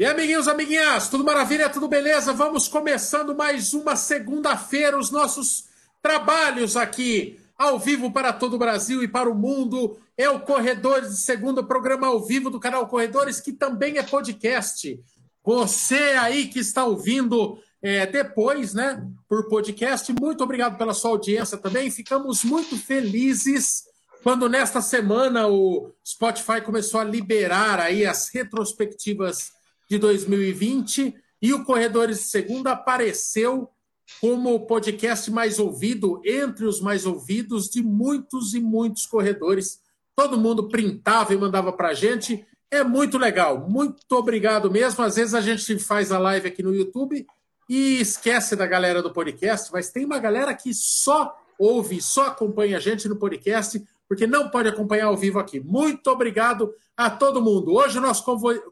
E amiguinhos, amiguinhas, tudo maravilha, tudo beleza? Vamos começando mais uma segunda-feira, os nossos trabalhos aqui, ao vivo para todo o Brasil e para o mundo. É o Corredores de Segunda, programa ao vivo do canal Corredores, que também é podcast. Você aí que está ouvindo é, depois, né, por podcast, muito obrigado pela sua audiência também. Ficamos muito felizes quando nesta semana o Spotify começou a liberar aí as retrospectivas de 2020 e o Corredores de Segunda apareceu como o podcast mais ouvido, entre os mais ouvidos de muitos e muitos corredores. Todo mundo printava e mandava para a gente. É muito legal. Muito obrigado mesmo. Às vezes a gente faz a live aqui no YouTube e esquece da galera do podcast, mas tem uma galera que só ouve, só acompanha a gente no podcast, porque não pode acompanhar ao vivo aqui. Muito obrigado a todo mundo. Hoje o nosso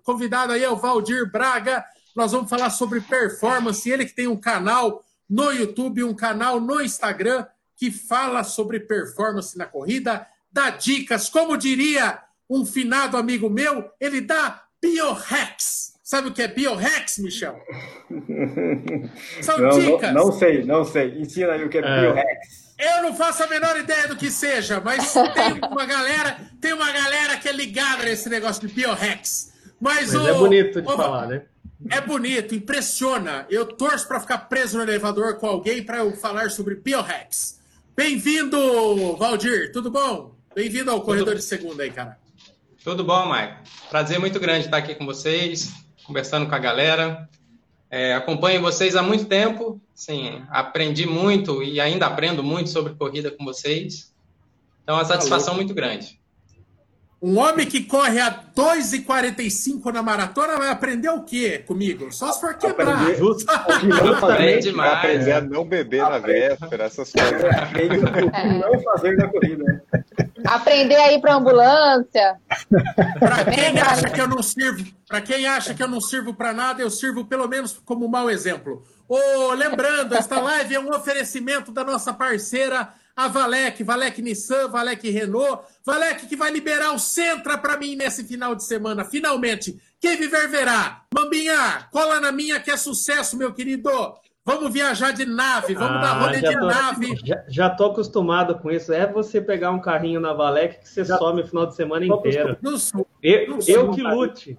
convidado aí é o Valdir Braga. Nós vamos falar sobre performance. Ele que tem um canal no YouTube, um canal no Instagram que fala sobre performance na corrida, dá dicas, como diria um finado amigo meu, ele dá biohacks. Sabe o que é biohacks, Michel? São não, dicas. Não, não, sei, não sei. Ensina aí o que é, é. biohacks. Eu não faço a menor ideia do que seja, mas tem uma galera, tem uma galera que é ligada nesse negócio de biohacks. Mas, mas o, é bonito de o, falar, né? É bonito, impressiona. Eu torço para ficar preso no elevador com alguém para eu falar sobre biohacks. Bem-vindo, Valdir. Tudo bom? Bem-vindo ao Corredor Tudo... de Segunda aí, cara. Tudo bom, Maicon. Prazer muito grande estar aqui com vocês, conversando com a galera. É, acompanho vocês há muito tempo, sim, aprendi muito e ainda aprendo muito sobre corrida com vocês. Então, é uma satisfação muito grande. Um homem que corre a 2,45 na maratona vai aprender o quê comigo? Só se for quebrar. Aprender, justamente vai aprender a não beber na véspera, essas coisas. É. Não fazer na corrida. Aprender a ir para ambulância. Para quem acha que eu não sirvo, para quem acha que eu não sirvo para nada, eu sirvo pelo menos como um mau exemplo. Oh, lembrando, esta live é um oferecimento da nossa parceira a Valec, Valec Nissan, Valec Renault, Valec que vai liberar o Centra para mim nesse final de semana, finalmente. Quem viver verá. Mambinha, cola na minha que é sucesso, meu querido. Vamos viajar de nave, vamos ah, dar rolê de tô, nave. Já, já tô acostumado com isso. É você pegar um carrinho na Valec que você já, some o final de semana inteiro. Não sou, eu, não eu que lute.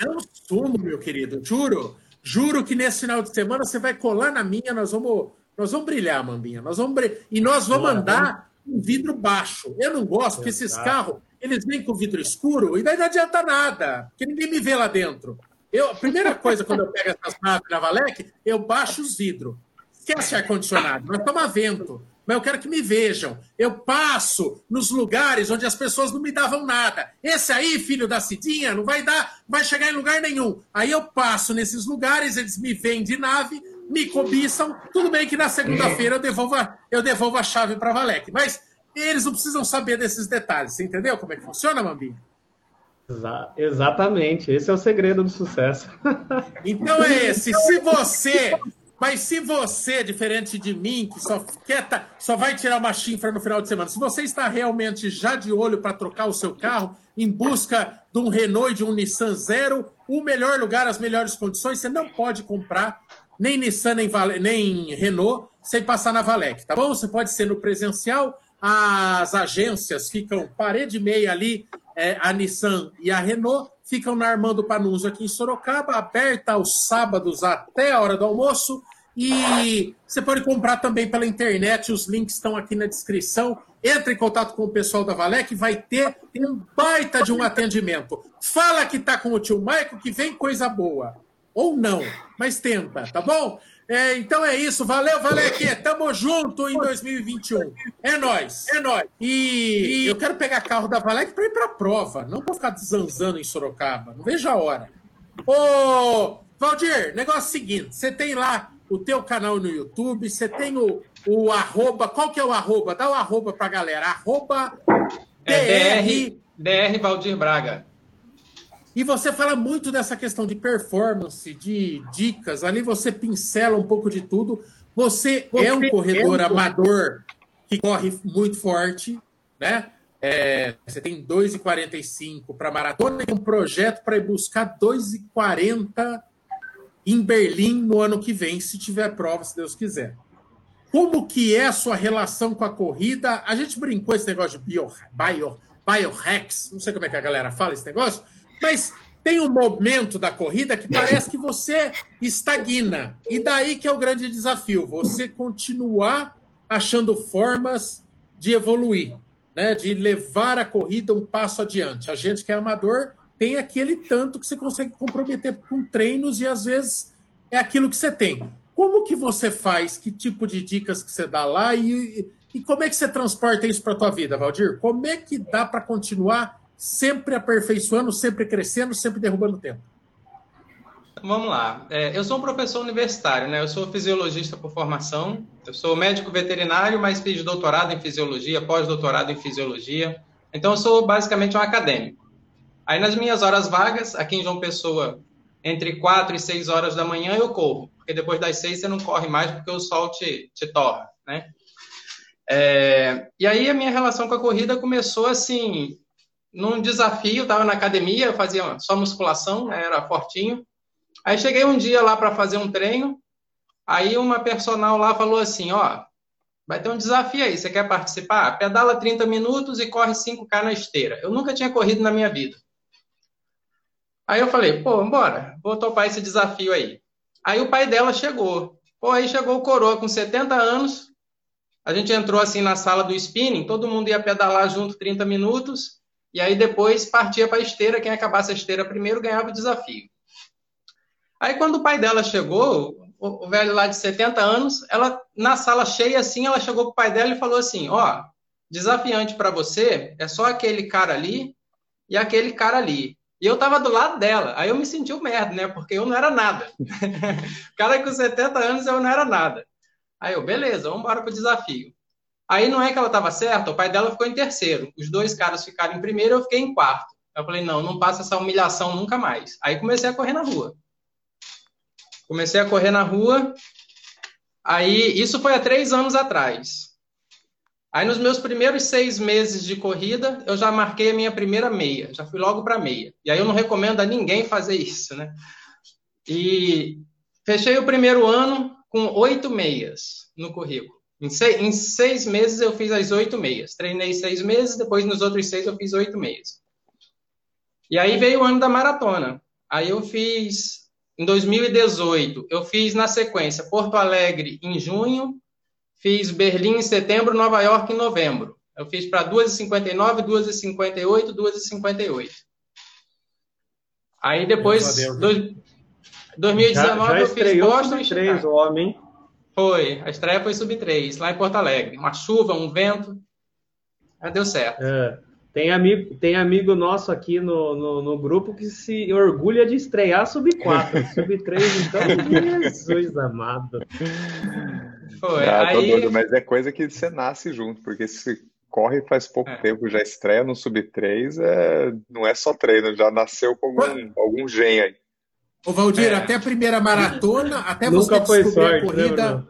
Eu não sumo, meu querido, juro. Juro que nesse final de semana você vai colar na minha, nós vamos nós vamos brilhar, Mambinha. Nós vamos brilhar. E nós vamos andar com vidro baixo. Eu não gosto, porque esses carros, eles vêm com vidro escuro e daí não adianta nada, porque ninguém me vê lá dentro. Eu, a primeira coisa, quando eu pego essas naves na Valec, eu baixo os vidros. Esquece ar-condicionado, vai tomar vento. Mas eu quero que me vejam. Eu passo nos lugares onde as pessoas não me davam nada. Esse aí, filho da Cidinha, não vai dar, vai chegar em lugar nenhum. Aí eu passo nesses lugares, eles me vêm de nave, me cobiçam. Tudo bem que na segunda-feira eu devolvo, a, eu devolvo a chave para Valek, mas eles não precisam saber desses detalhes. Você entendeu como é que funciona, Mambinha? Exa exatamente, esse é o segredo do sucesso. Então é esse. Se você, mas se você, diferente de mim, que só quer tá, só vai tirar uma chifra no final de semana, se você está realmente já de olho para trocar o seu carro, em busca de um Renault e de um Nissan Zero, o melhor lugar, as melhores condições, você não pode comprar nem Nissan, nem, Vale, nem Renault, sem passar na Valec, tá bom? Você pode ser no presencial, as agências ficam parede e meia ali, é, a Nissan e a Renault, ficam na Armando Panunzo aqui em Sorocaba, aberta aos sábados até a hora do almoço, e você pode comprar também pela internet, os links estão aqui na descrição. Entre em contato com o pessoal da Valec, vai ter um baita de um atendimento. Fala que tá com o tio Maico que vem coisa boa ou não, mas tenta, tá bom? É, então é isso, valeu, valeu aqui, tamo junto em 2021. É nós, é nós. E, e, eu quero pegar carro da Valec para ir para a prova, não para ficar zanzando em Sorocaba. Não vejo a hora. Ô, Valdir, negócio é seguinte, você tem lá o teu canal no YouTube, você tem o, o arroba, qual que é o arroba? Dá o arroba pra galera, arroba é DR, DR Valdir Braga. E você fala muito dessa questão de performance, de dicas. Ali você pincela um pouco de tudo. Você, você é um corredor é um... amador que corre muito forte, né? É, você tem 2,45 para maratona e um projeto para ir buscar 2,40 em Berlim no ano que vem, se tiver prova, se Deus quiser. Como que é a sua relação com a corrida? A gente brincou esse negócio de bio, bio, biohacks, não sei como é que a galera fala esse negócio, mas tem um momento da corrida que parece que você estagna. E daí que é o grande desafio, você continuar achando formas de evoluir, né? de levar a corrida um passo adiante. A gente que é amador tem aquele tanto que você consegue comprometer com treinos e às vezes é aquilo que você tem. Como que você faz? Que tipo de dicas que você dá lá e, e como é que você transporta isso para a tua vida, Valdir? Como é que dá para continuar sempre aperfeiçoando, sempre crescendo, sempre derrubando tempo? Vamos lá. É, eu sou um professor universitário, né? Eu sou fisiologista por formação. Eu sou médico veterinário, mas fiz doutorado em fisiologia, pós-doutorado em fisiologia. Então, eu sou basicamente um acadêmico. Aí, nas minhas horas vagas, aqui em João Pessoa, entre 4 e 6 horas da manhã, eu corro. Porque depois das 6 você não corre mais, porque o sol te, te torra, né? É, e aí, a minha relação com a corrida começou assim, num desafio, estava na academia, eu fazia só musculação, né, era fortinho. Aí cheguei um dia lá para fazer um treino, aí uma personal lá falou assim, ó, vai ter um desafio aí, você quer participar? Pedala 30 minutos e corre 5K na esteira. Eu nunca tinha corrido na minha vida. Aí eu falei, pô, bora, vou topar esse desafio aí. Aí o pai dela chegou. Pô, aí chegou o coroa com 70 anos, a gente entrou assim na sala do spinning, todo mundo ia pedalar junto 30 minutos, e aí depois partia para a esteira, quem acabasse a esteira primeiro ganhava o desafio. Aí quando o pai dela chegou, o, o velho lá de 70 anos, ela na sala cheia assim, ela chegou pro pai dela e falou assim: "Ó, desafiante para você é só aquele cara ali e aquele cara ali. E eu tava do lado dela. Aí eu me senti um merda, né? Porque eu não era nada. cara com 70 anos eu não era nada. Aí eu, beleza, vamos embora pro desafio. Aí não é que ela estava certa, o pai dela ficou em terceiro. Os dois caras ficaram em primeiro, eu fiquei em quarto. Eu falei, não, não passa essa humilhação nunca mais. Aí comecei a correr na rua. Comecei a correr na rua. Aí, isso foi há três anos atrás. Aí, nos meus primeiros seis meses de corrida, eu já marquei a minha primeira meia. Já fui logo para meia. E aí, eu não recomendo a ninguém fazer isso, né? E fechei o primeiro ano com oito meias no currículo. Em seis, em seis, meses eu fiz as oito meias. Treinei seis meses, depois nos outros seis eu fiz oito meias. E aí veio o ano da maratona. Aí eu fiz em 2018, eu fiz na sequência Porto Alegre em junho, fiz Berlim em setembro, Nova York em novembro. Eu fiz para 2h59, 2h58, 2h58. Aí depois, dois, 2019, já, já eu fiz Boston e Chicago. homem. Foi, a estreia foi sub-3, lá em Porto Alegre. Uma chuva, um vento. Mas deu certo. É, tem, amigo, tem amigo nosso aqui no, no, no, grupo que se orgulha de estrear sub-4. sub-3, então, Jesus amado. Foi, ah, aí... doido, mas é coisa que você nasce junto, porque se corre faz pouco é. tempo, já estreia no sub-3, é, não é só treino, já nasceu com algum, algum gen aí. Ô, Valdir, é. até a primeira maratona, até Nunca você foi sorte, a corrida. Né,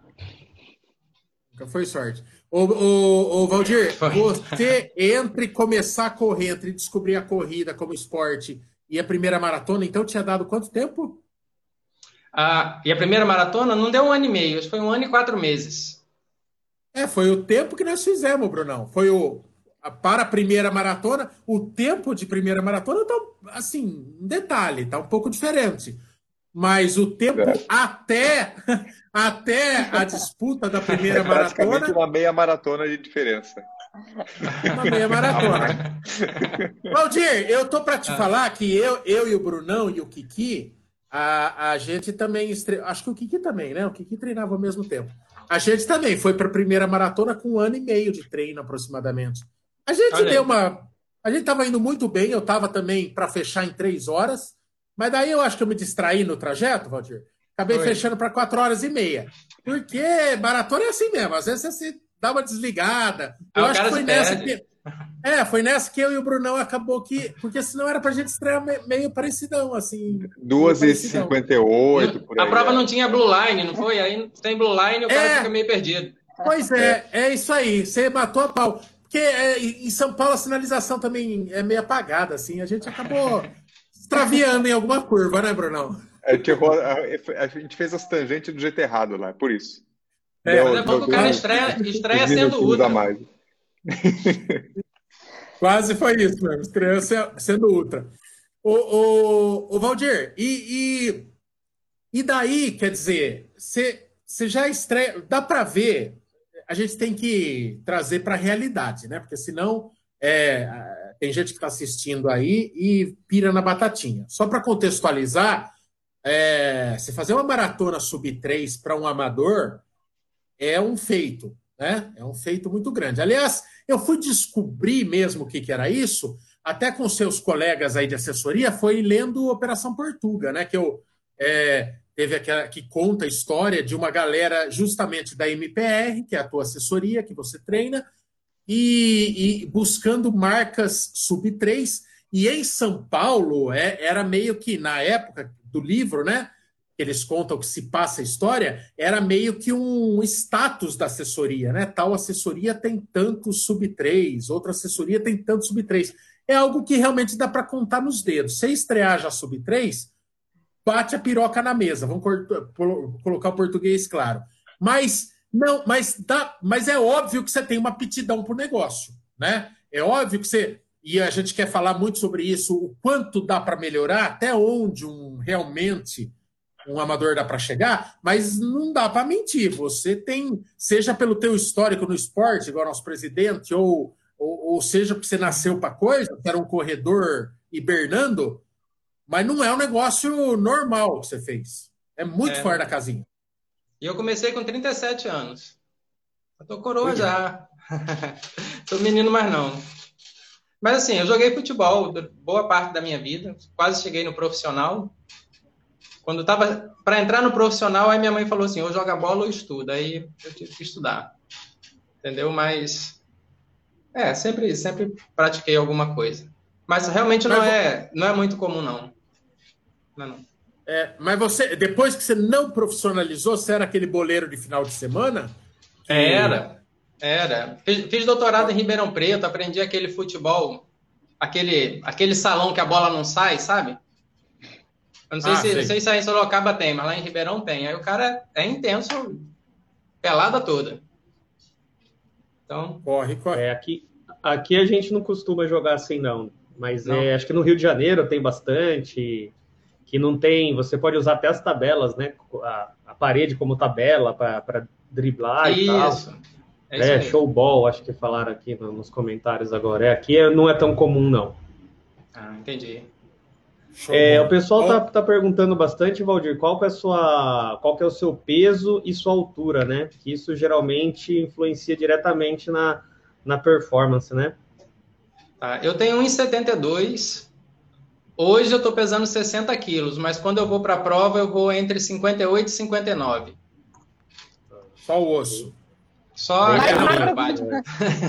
Nunca foi sorte. Ô, ô, ô Valdir, você entre começar a correr, entre descobrir a corrida como esporte e a primeira maratona, então tinha dado quanto tempo? Ah, e a primeira maratona não deu um ano e meio, foi um ano e quatro meses. É, foi o tempo que nós fizemos, Brunão. Foi o, para a primeira maratona, o tempo de primeira maratona tá, assim, um detalhe, tá um pouco diferente. Mas o tempo é. até, até a disputa da primeira é maratona. uma meia maratona de diferença. Uma meia maratona. Valdir, eu tô para te ah. falar que eu, eu e o Brunão e o Kiki, a, a gente também. Estre... Acho que o Kiki também, né? O Kiki treinava ao mesmo tempo. A gente também foi para a primeira maratona com um ano e meio de treino aproximadamente. A gente Olha deu aí. uma. A gente estava indo muito bem, eu estava também para fechar em três horas, mas daí eu acho que eu me distraí no trajeto, Valdir. Acabei Oi. fechando para quatro horas e meia. Porque maratona é assim mesmo, às vezes você dá uma desligada. Eu acho que foi nessa que. É, foi nessa que eu e o Brunão acabou que. Porque senão era pra gente estrear meio parecidão, assim. 2h58, por aí. A prova é. não tinha Blue Line, não foi? Aí tem Blue Line e o cara é, fica meio perdido. Pois é, é, é isso aí. Você matou a pau. porque é, em São Paulo a sinalização também é meio apagada, assim. A gente acabou extraviando em alguma curva, né, Brunão? É que a, gente fez as tangentes do jeito errado lá, por isso. É, deu, é bom que o cara estreia, estreia sendo ultra. Mais. Quase foi isso mesmo, estreia sendo ultra. Ô, ô, ô Valdir, e, e, e daí, quer dizer, você já estreia. Dá para ver, a gente tem que trazer para a realidade, né? Porque senão é, tem gente que está assistindo aí e pira na batatinha. Só para contextualizar, é, se fazer uma maratona sub-3 para um amador é um feito, né? É um feito muito grande. Aliás, eu fui descobrir mesmo o que, que era isso, até com seus colegas aí de assessoria, foi lendo Operação Portuga, né? Que eu é, teve aquela que conta a história de uma galera justamente da MPR, que é a tua assessoria, que você treina, e, e buscando marcas sub-3. E em São Paulo, é, era meio que, na época do livro, né? Eles contam que se passa a história, era meio que um status da assessoria, né? Tal assessoria tem tanto sub-3, outra assessoria tem tanto sub-3. É algo que realmente dá para contar nos dedos. Se estrear já sub-3, bate a piroca na mesa. Vamos colocar o português claro. Mas não, mas, dá, mas é óbvio que você tem uma aptidão para o negócio, né? É óbvio que você. E a gente quer falar muito sobre isso, o quanto dá para melhorar, até onde um realmente um amador dá para chegar, mas não dá para mentir. Você tem, seja pelo teu histórico no esporte, igual nosso presidente, ou, ou, ou seja porque você nasceu para coisa, que era um corredor hibernando, mas não é um negócio normal que você fez. É muito é. fora da casinha. E eu comecei com 37 anos. Eu tô coroa já. tô menino mais não. Mas assim, eu joguei futebol boa parte da minha vida, quase cheguei no profissional. Quando tava para entrar no profissional, aí minha mãe falou assim: ou joga bola ou estuda. Aí eu tive que estudar. Entendeu? Mas é, sempre sempre pratiquei alguma coisa. Mas realmente não é não é muito comum não. Não, é não. É, mas você, depois que você não profissionalizou, você era aquele boleiro de final de semana? Que... Era, era. Fiz, fiz, doutorado em Ribeirão Preto, aprendi aquele futebol, aquele, aquele salão que a bola não sai, sabe? Eu não sei, ah, se, sei. sei se aí em Sorocaba tem, mas lá em Ribeirão tem. Aí o cara é intenso, pelada toda. Então. Corre, corre. É, aqui, aqui a gente não costuma jogar assim, não. Mas não. É, acho que no Rio de Janeiro tem bastante que não tem. Você pode usar até as tabelas, né? A, a parede como tabela para driblar isso. e tal. É, é showball, acho que falaram aqui nos comentários agora. É, aqui é, não é tão comum, não. Ah, entendi. É, o pessoal tá, tá perguntando bastante, Valdir, qual que é a sua, qual que é o seu peso e sua altura, né? Que isso geralmente influencia diretamente na, na performance, né? Tá, eu tenho 1,72 Hoje eu estou pesando 60 quilos, mas quando eu vou para a prova eu vou entre 58 e 59. Só o osso. Só é mais,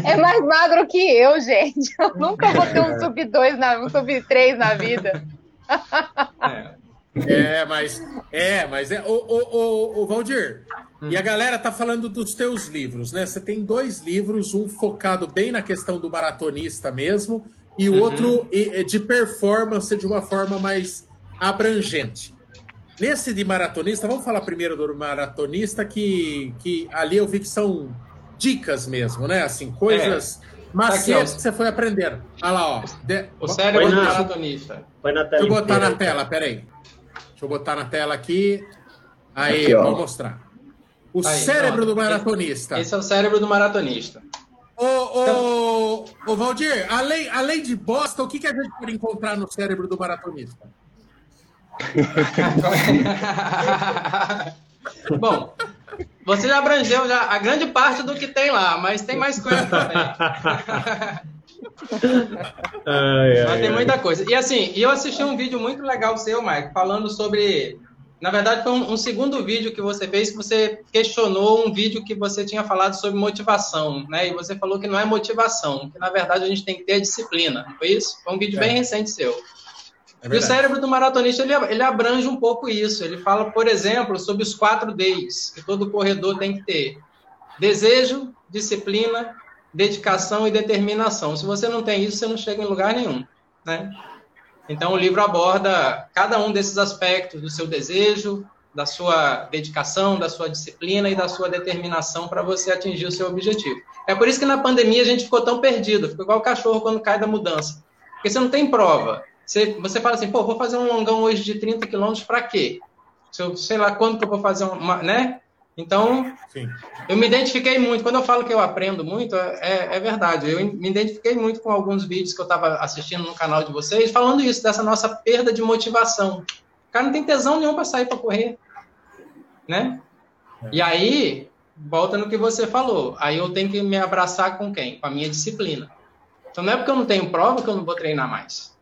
é mais magro que eu, gente. Eu nunca vou ter um sub 2 na, um sub 3 na vida. É. é, mas é, mas é. O, o, o, o Valdir, hum. e a galera tá falando dos teus livros, né? Você tem dois livros, um focado bem na questão do maratonista mesmo, e o uhum. outro de performance de uma forma mais abrangente. Nesse de maratonista, vamos falar primeiro do maratonista, que, que ali eu vi que são dicas mesmo, né? Assim, coisas. É. Macetes que você foi aprendendo. Olha lá, ó. De... O cérebro do maratonista. Põe na tela. Deixa eu botar na tela, peraí. Deixa eu botar na tela aqui. Aí, aqui, vou mostrar. O aí, cérebro do maratonista. Esse é o cérebro do maratonista. Ô, ô, então... ô, Valdir, além, além de bosta, o que, que a gente pode encontrar no cérebro do maratonista? Bom, você já abrangeu já a grande parte do que tem lá, mas tem mais coisa também. ai, ai, mas tem muita coisa. E assim, eu assisti um vídeo muito legal seu, Mike, falando sobre na verdade, foi um, um, segundo vídeo que você fez que você questionou um vídeo que você tinha falado sobre motivação, né? E você falou que não é motivação, que na verdade a gente tem que ter disciplina, foi isso? Foi um vídeo é. bem recente seu. É e o cérebro do maratonista, ele, ele abrange um pouco isso. Ele fala, por exemplo, sobre os quatro Ds que todo corredor tem que ter. Desejo, disciplina, dedicação e determinação. Se você não tem isso, você não chega em lugar nenhum, né? Então, o livro aborda cada um desses aspectos do seu desejo, da sua dedicação, da sua disciplina e da sua determinação para você atingir o seu objetivo. É por isso que na pandemia a gente ficou tão perdido, ficou igual o cachorro quando cai da mudança. Porque você não tem prova. Você, você fala assim, pô, vou fazer um longão hoje de 30 quilômetros para quê? Se eu, sei lá quando que eu vou fazer uma, né? Então, Sim. eu me identifiquei muito. Quando eu falo que eu aprendo muito, é, é verdade. Eu me identifiquei muito com alguns vídeos que eu estava assistindo no canal de vocês, falando isso, dessa nossa perda de motivação. O cara não tem tesão nenhum para sair para correr. Né? É. E aí, volta no que você falou. Aí eu tenho que me abraçar com quem? Com a minha disciplina. Então não é porque eu não tenho prova que eu não vou treinar mais.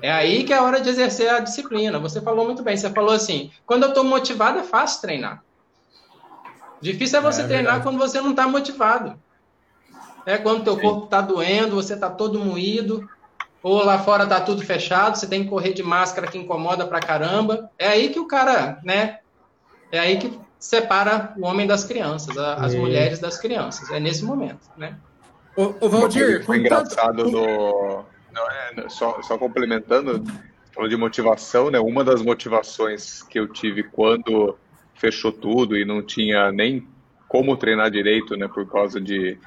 É aí que é a hora de exercer a disciplina. Você falou muito bem. Você falou assim: quando eu estou motivado, é fácil treinar. Difícil é você é, treinar verdade. quando você não está motivado. É quando teu corpo está doendo, você está todo moído, ou lá fora está tudo fechado, você tem que correr de máscara que incomoda pra caramba. É aí que o cara, né? É aí que separa o homem das crianças, as mulheres das crianças. É nesse momento, né? O, o Valdir, foi engraçado no, no é, só, só complementando, falou de motivação, né? Uma das motivações que eu tive quando fechou tudo e não tinha nem como treinar direito, né, por causa de,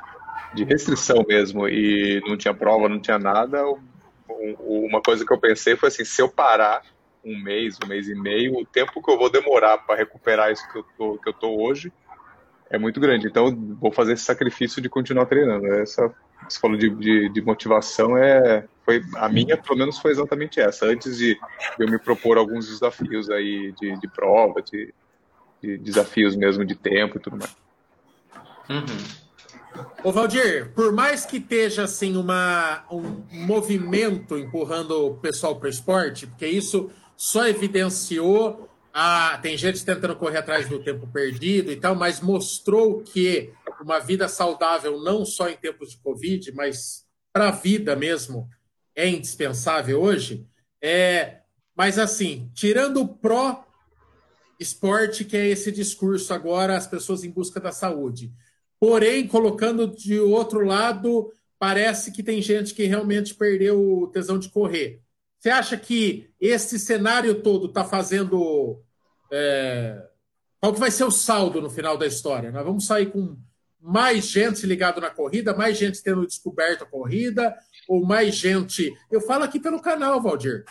de restrição mesmo, e não tinha prova, não tinha nada, uma coisa que eu pensei foi assim, se eu parar um mês, um mês e meio, o tempo que eu vou demorar para recuperar isso que eu, tô, que eu tô hoje é muito grande. Então, vou fazer esse sacrifício de continuar treinando. Essa, você falou de, de, de motivação, é, foi a minha, pelo menos, foi exatamente essa. Antes de, de eu me propor alguns desafios aí de, de prova, de, de desafios mesmo de tempo e tudo mais. Uhum. Ô Valdir, por mais que esteja assim uma, um movimento empurrando o pessoal para o esporte, porque isso só evidenciou a, tem gente tentando correr atrás do tempo perdido e tal, mas mostrou que uma vida saudável, não só em tempos de Covid, mas para a vida mesmo, é indispensável hoje. É, mas assim, tirando o pró esporte, que é esse discurso agora, as pessoas em busca da saúde. Porém, colocando de outro lado, parece que tem gente que realmente perdeu o tesão de correr. Você acha que esse cenário todo está fazendo. É... Qual que vai ser o saldo no final da história? Nós vamos sair com mais gente ligado na corrida, mais gente tendo descoberto a corrida, ou mais gente. Eu falo aqui pelo canal, Valdir.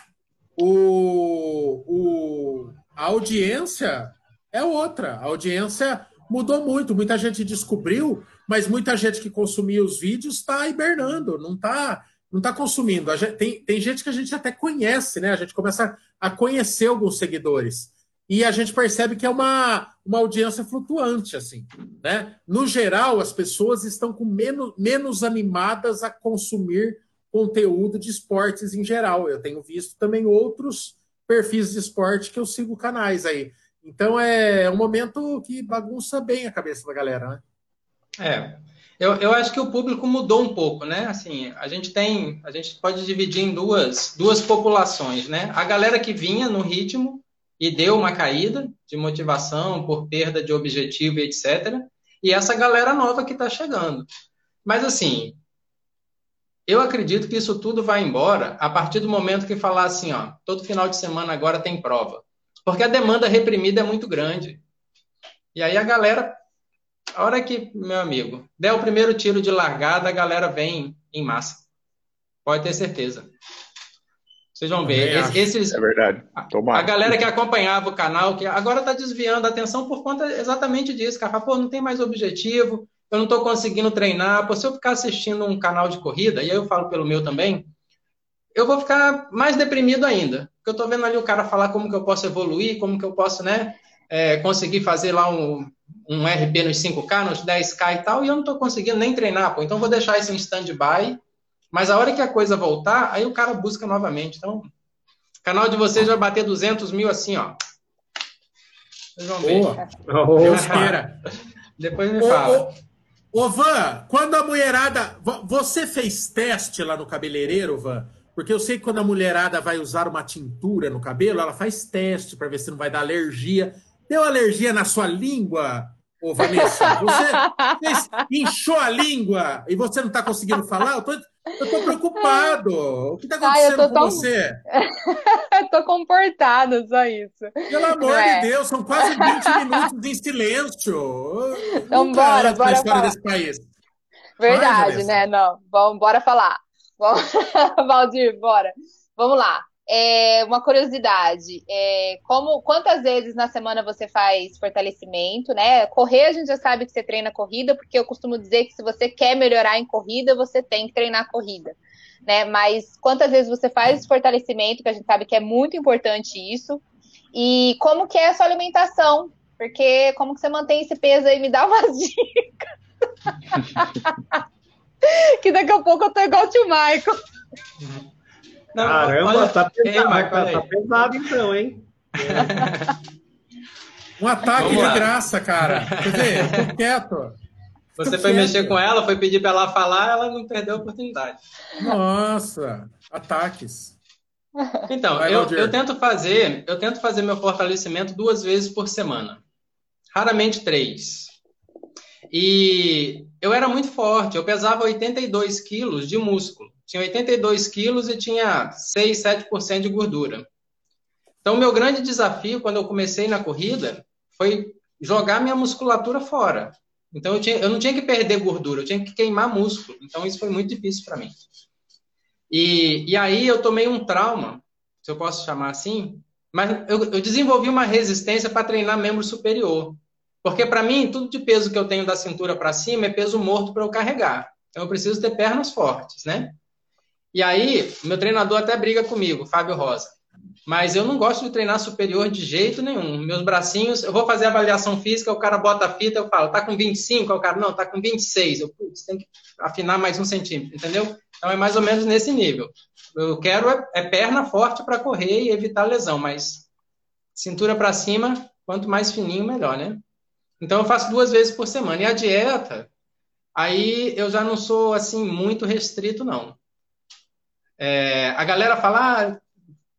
O, o, a audiência é outra. A audiência mudou muito. Muita gente descobriu, mas muita gente que consumia os vídeos está hibernando, não está não tá consumindo. Gente, tem, tem gente que a gente até conhece, né? A gente começa a conhecer alguns seguidores. E a gente percebe que é uma, uma audiência flutuante, assim. Né? No geral, as pessoas estão com menos, menos animadas a consumir conteúdo de esportes em geral. Eu tenho visto também outros perfis de esporte que eu sigo canais aí. Então é um momento que bagunça bem a cabeça da galera, né? É. Eu, eu acho que o público mudou um pouco, né? Assim, a gente tem, a gente pode dividir em duas, duas populações, né? A galera que vinha no ritmo e deu uma caída de motivação por perda de objetivo, etc. E essa galera nova que está chegando. Mas assim, eu acredito que isso tudo vai embora a partir do momento que falar assim, ó, todo final de semana agora tem prova. Porque a demanda reprimida é muito grande. E aí a galera, a hora que, meu amigo, der o primeiro tiro de largada, a galera vem em massa. Pode ter certeza. Vocês vão ver. Esses, é verdade. Tomara. A galera que acompanhava o canal, que agora está desviando a atenção por conta exatamente disso, cara. Pô, não tem mais objetivo, eu não estou conseguindo treinar. Pô, se eu ficar assistindo um canal de corrida, e aí eu falo pelo meu também, eu vou ficar mais deprimido ainda. Porque eu estou vendo ali o cara falar como que eu posso evoluir, como que eu posso, né, é, conseguir fazer lá um, um RP nos 5K, nos 10K e tal, e eu não estou conseguindo nem treinar, pô. Então vou deixar isso em stand-by. Mas a hora que a coisa voltar, aí o cara busca novamente. Então, o canal de vocês vai bater 200 mil assim, ó. Vocês vão ver. Boa. Depois me fala. Ô, Van, quando a mulherada. Você fez teste lá no cabeleireiro, Van? Porque eu sei que quando a mulherada vai usar uma tintura no cabelo, ela faz teste para ver se não vai dar alergia. Deu alergia na sua língua, Ô, Vanessa, você, você inchou a língua e você não está conseguindo falar? Eu tô, eu tô preocupado. O que está acontecendo Ai, com tão... você? Estou comportado, só isso. Pelo amor é. de Deus, são quase 20 minutos em silêncio. Então, Nunca bora, bora história falar. desse país. Verdade, né? Não, vamos, bora falar. Valdir, bora. Vamos lá. É, uma curiosidade, é, como quantas vezes na semana você faz fortalecimento, né? Correr a gente já sabe que você treina corrida, porque eu costumo dizer que se você quer melhorar em corrida, você tem que treinar corrida, né? Mas quantas vezes você faz fortalecimento, que a gente sabe que é muito importante isso, e como que é a sua alimentação? Porque como que você mantém esse peso aí? Me dá umas dicas. que daqui a pouco eu tô igual o tio Michael. Não, Caramba, olha, tá, pesado, ei, tá, tá pesado então, hein? um ataque de graça, cara. Quer dizer, tô quieto. Você foi mexer com ela, foi pedir para ela falar, ela não perdeu a oportunidade. Nossa, ataques. Então, Vai, eu, eu, tento fazer, eu tento fazer meu fortalecimento duas vezes por semana. Raramente três. E eu era muito forte, eu pesava 82 quilos de músculo tinha 82 quilos e tinha 6, 7% de gordura. Então, meu grande desafio quando eu comecei na corrida foi jogar minha musculatura fora. Então, eu, tinha, eu não tinha que perder gordura, eu tinha que queimar músculo. Então, isso foi muito difícil para mim. E, e aí, eu tomei um trauma, se eu posso chamar assim, mas eu, eu desenvolvi uma resistência para treinar membro superior. Porque, para mim, tudo de peso que eu tenho da cintura para cima é peso morto para eu carregar. Então, eu preciso ter pernas fortes, né? E aí, meu treinador até briga comigo, Fábio Rosa. Mas eu não gosto de treinar superior de jeito nenhum. Meus bracinhos, eu vou fazer avaliação física, o cara bota a fita, eu falo, tá com 25? O cara, não, tá com 26. Eu, putz, tem que afinar mais um centímetro, entendeu? Então é mais ou menos nesse nível. Eu quero é, é perna forte para correr e evitar lesão, mas cintura para cima, quanto mais fininho, melhor, né? Então eu faço duas vezes por semana. E a dieta, aí eu já não sou assim muito restrito, não. É, a galera fala, ah,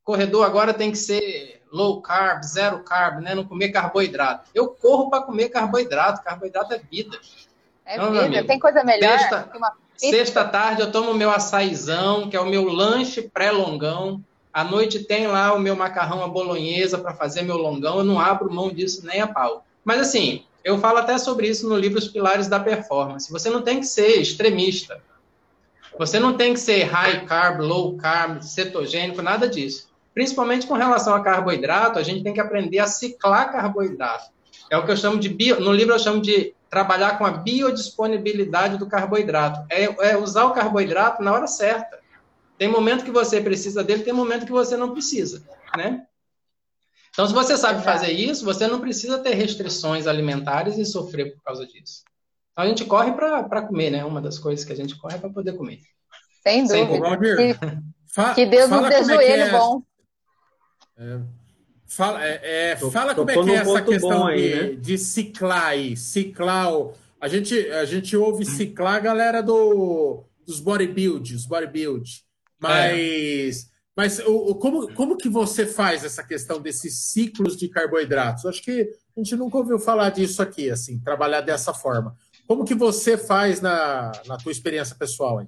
corredor agora tem que ser low carb, zero carb, né? Não comer carboidrato. Eu corro para comer carboidrato. Carboidrato é vida. É então, vida. Tem coisa melhor. Sexta, sexta tarde eu tomo meu açaizão, que é o meu lanche pré-longão. À noite tem lá o meu macarrão à bolonhesa para fazer meu longão. Eu não abro mão disso nem a pau. Mas assim, eu falo até sobre isso no livro Os Pilares da Performance. Você não tem que ser extremista. Você não tem que ser high carb, low carb, cetogênico, nada disso. Principalmente com relação a carboidrato, a gente tem que aprender a ciclar carboidrato. É o que eu chamo de bio, no livro eu chamo de trabalhar com a biodisponibilidade do carboidrato. É, é usar o carboidrato na hora certa. Tem momento que você precisa dele, tem momento que você não precisa, né? Então, se você sabe fazer isso, você não precisa ter restrições alimentares e sofrer por causa disso. Então a gente corre para comer, né? Uma das coisas que a gente corre é para poder comer. Sem dúvida. Que, que Deus nos dê é joelho é... bom. É, fala é, é fala como é que é essa questão aí, de, né? de ciclar aí. Ciclar. A gente, a gente ouve ciclar a galera do, dos bodybuild, os bodybuild. Mas. É. Mas o, como, como que você faz essa questão desses ciclos de carboidratos? Acho que a gente nunca ouviu falar disso aqui, assim, trabalhar dessa forma. Como que você faz na, na tua experiência pessoal?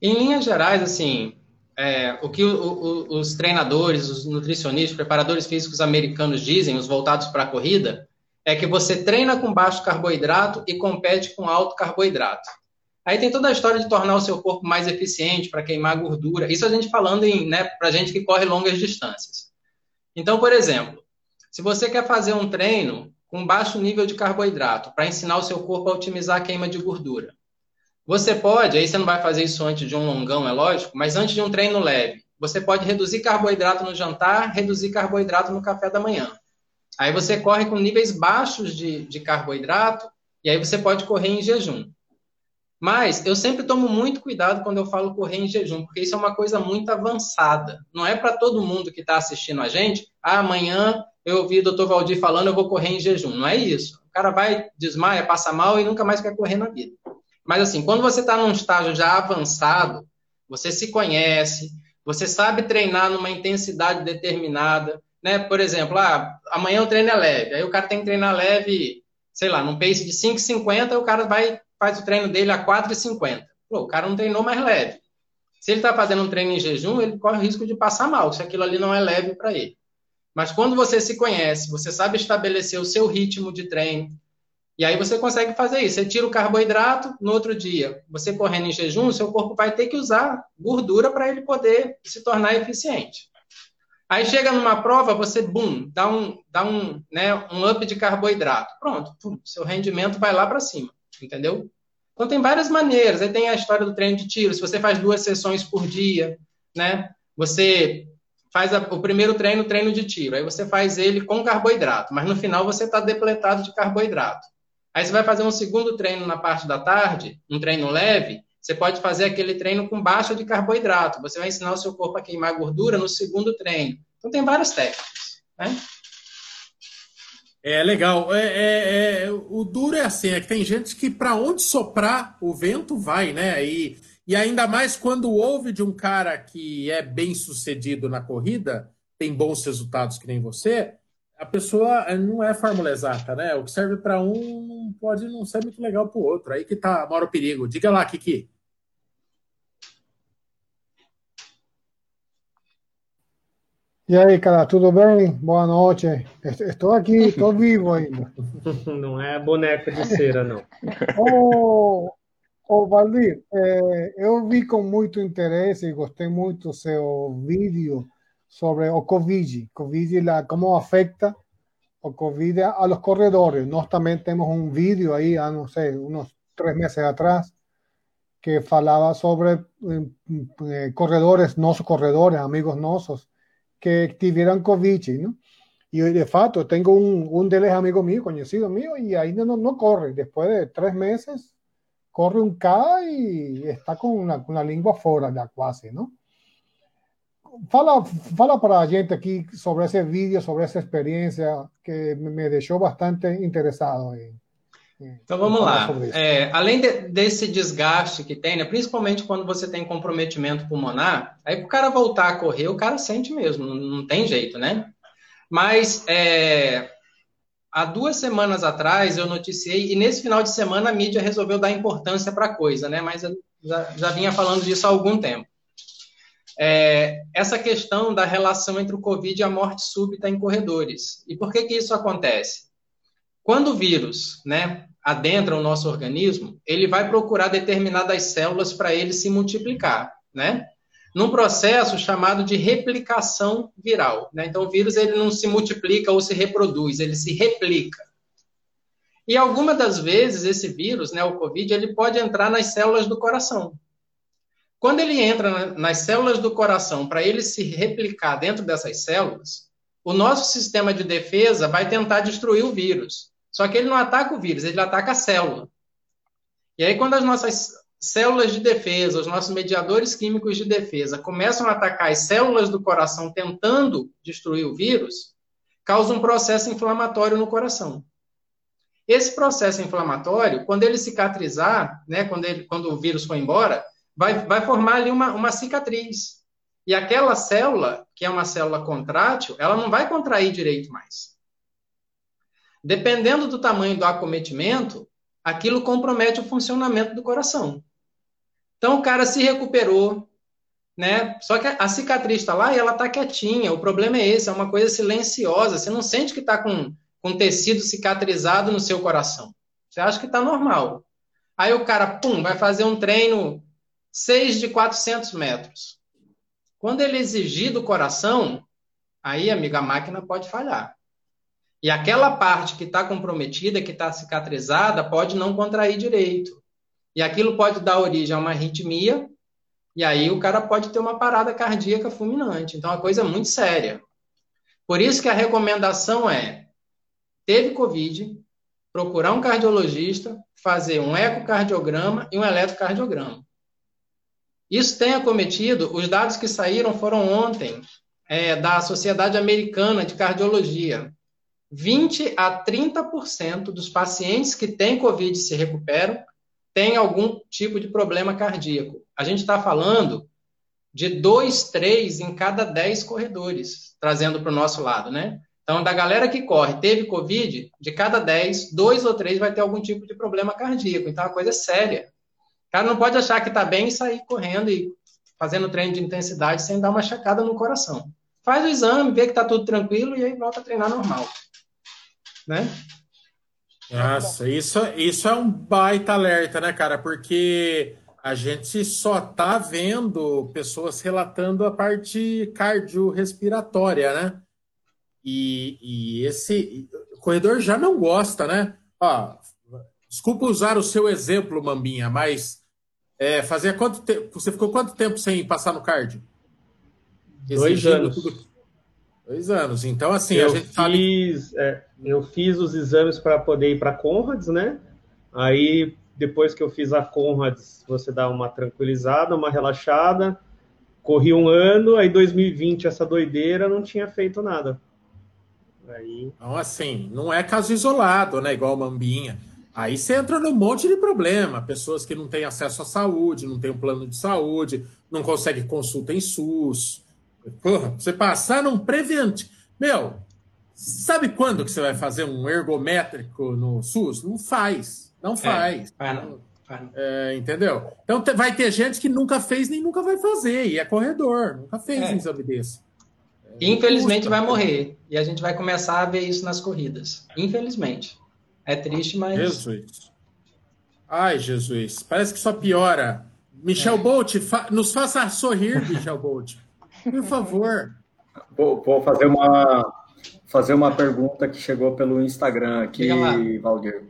Em linhas gerais, assim, é, o que o, o, os treinadores, os nutricionistas, preparadores físicos americanos dizem, os voltados para a corrida, é que você treina com baixo carboidrato e compete com alto carboidrato. Aí tem toda a história de tornar o seu corpo mais eficiente para queimar gordura. Isso a gente falando em, né, para gente que corre longas distâncias. Então, por exemplo, se você quer fazer um treino com baixo nível de carboidrato, para ensinar o seu corpo a otimizar a queima de gordura. Você pode, aí você não vai fazer isso antes de um longão, é lógico, mas antes de um treino leve, você pode reduzir carboidrato no jantar, reduzir carboidrato no café da manhã. Aí você corre com níveis baixos de, de carboidrato, e aí você pode correr em jejum. Mas eu sempre tomo muito cuidado quando eu falo correr em jejum, porque isso é uma coisa muito avançada. Não é para todo mundo que está assistindo a gente, ah, amanhã eu ouvi o doutor Valdir falando, eu vou correr em jejum. Não é isso. O cara vai, desmaia, passa mal e nunca mais quer correr na vida. Mas assim, quando você está num estágio já avançado, você se conhece, você sabe treinar numa intensidade determinada, né? Por exemplo, ah, amanhã o treino é leve, aí o cara tem que treinar leve sei lá, num pace de 5,50, o cara vai faz o treino dele a 4,50. O cara não treinou mais leve. Se ele está fazendo um treino em jejum, ele corre o risco de passar mal, se aquilo ali não é leve para ele. Mas quando você se conhece, você sabe estabelecer o seu ritmo de treino, e aí você consegue fazer isso. Você tira o carboidrato no outro dia. Você correndo em jejum, seu corpo vai ter que usar gordura para ele poder se tornar eficiente. Aí chega numa prova, você, bum, dá um, dá um, né, um up de carboidrato. Pronto, pum, seu rendimento vai lá para cima, entendeu? Então tem várias maneiras. Aí tem a história do treino de tiro. Se você faz duas sessões por dia, né? Você faz a, o primeiro treino, treino de tiro. Aí você faz ele com carboidrato, mas no final você está depletado de carboidrato. Aí você vai fazer um segundo treino na parte da tarde, um treino leve, você pode fazer aquele treino com baixa de carboidrato. Você vai ensinar o seu corpo a queimar gordura no segundo treino. Então, tem várias técnicas. Né? É legal. É, é, é, o duro é assim, é que tem gente que para onde soprar o vento vai, né? E, e ainda mais quando ouve de um cara que é bem sucedido na corrida, tem bons resultados que nem você, a pessoa eh, não é fórmula exata, né? O que serve para um pode não ser muito legal para o outro. Aí que tá, mora o perigo. Diga lá, Kiki. E aí, cara, tudo bem? Boa noite. Estou aqui, estou vivo ainda. Não é boneco de cera, não. Ô, oh, Valdir, é, eu vi com muito interesse e gostei muito do seu vídeo sobre o Covid, COVID la, cómo afecta o COVID a, los corredores. Nós también tenemos un vídeo ahí, a no sé, unos tres meses atrás, que falaba sobre eh, corredores, no corredores, amigos nosos, que tuvieran COVID, ¿no? Y de facto, tengo un, un de los amigos míos, conocido mío, y ahí no, no corre. Después de tres meses, corre un K y está con una, con la lengua fuera ya casi, ¿no? Fala, fala para a gente aqui sobre esse vídeo, sobre essa experiência que me deixou bastante interessado. Em, então vamos lá. É, além de, desse desgaste que tem, né, principalmente quando você tem comprometimento pulmonar, aí para o cara voltar a correr, o cara sente mesmo, não, não tem jeito, né? Mas é, há duas semanas atrás eu noticiei, e nesse final de semana a mídia resolveu dar importância para a coisa, né? Mas eu já, já vinha falando disso há algum tempo é, essa questão da relação entre o Covid e a morte súbita em corredores. E por que, que isso acontece? Quando o vírus né, adentra o nosso organismo, ele vai procurar determinadas células para ele se multiplicar, né? Num processo chamado de replicação viral. Né? Então, o vírus ele não se multiplica ou se reproduz, ele se replica. E algumas das vezes esse vírus, né, o Covid, ele pode entrar nas células do coração. Quando ele entra nas células do coração para ele se replicar dentro dessas células, o nosso sistema de defesa vai tentar destruir o vírus. Só que ele não ataca o vírus, ele ataca a célula. E aí, quando as nossas células de defesa, os nossos mediadores químicos de defesa começam a atacar as células do coração tentando destruir o vírus, causa um processo inflamatório no coração. Esse processo inflamatório, quando ele cicatrizar, né, quando, ele, quando o vírus for embora, vai, vai formar ali uma, uma cicatriz. E aquela célula, que é uma célula contrátil, ela não vai contrair direito mais. Dependendo do tamanho do acometimento, aquilo compromete o funcionamento do coração. Então o cara se recuperou, né? Só que a cicatriz está lá e ela está quietinha. O problema é esse, é uma coisa silenciosa. Você não sente que está com, com tecido cicatrizado no seu coração. Você acha que está normal. Aí o cara, pum, vai fazer um treino 6 de 400 metros. Quando ele exigir do coração, aí, amiga, a máquina pode falhar. E aquela parte que está comprometida, que está cicatrizada, pode não contrair direito. E aquilo pode dar origem a uma arritmia, e aí o cara pode ter uma parada cardíaca fulminante. Então, é uma coisa muito séria. Por isso que a recomendação é: teve Covid, procurar um cardiologista, fazer um ecocardiograma e um eletrocardiograma. Isso tem acometido, os dados que saíram foram ontem, é, da Sociedade Americana de Cardiologia. 20 a 30% dos pacientes que têm Covid se recuperam têm algum tipo de problema cardíaco. A gente está falando de 2, 3 em cada 10 corredores, trazendo para o nosso lado, né? Então, da galera que corre, teve Covid, de cada 10, dois ou três vai ter algum tipo de problema cardíaco. Então, a coisa é séria. O cara não pode achar que está bem e sair correndo e fazendo treino de intensidade sem dar uma checada no coração. Faz o exame, vê que está tudo tranquilo e aí volta a treinar normal. Né? Nossa, isso, isso é um baita alerta, né, cara? Porque a gente só tá vendo pessoas relatando a parte cardiorrespiratória, né? E, e esse o corredor já não gosta, né? Ó, desculpa usar o seu exemplo, Mambinha, mas é, fazia quanto tempo? Você ficou quanto tempo sem passar no cardio? Dois anos. Tudo... Dois anos. Então, assim, eu a gente fiz, é, eu fiz os exames para poder ir para Conrads, né? Aí, depois que eu fiz a Conrads, você dá uma tranquilizada, uma relaxada. Corri um ano, aí 2020, essa doideira, não tinha feito nada. Aí... Então, assim, não é caso isolado, né? Igual Mambinha. Aí você entra num monte de problema. Pessoas que não têm acesso à saúde, não têm um plano de saúde, não conseguem consulta em SUS. Porra, você passar num prevente. Meu, sabe quando que você vai fazer um ergométrico no SUS? Não faz. Não é, faz. É, não. É, entendeu? Então vai ter gente que nunca fez nem nunca vai fazer, e é corredor, nunca fez é. um exame desse. Infelizmente vai morrer. E a gente vai começar a ver isso nas corridas. Infelizmente. É triste, mas. Jesus. Ai, Jesus. Parece que só piora. Michel é. Bolt, fa nos faça sorrir, Michel Bolt. Por favor. Vou, vou, fazer uma fazer uma pergunta que chegou pelo Instagram aqui, Valdir.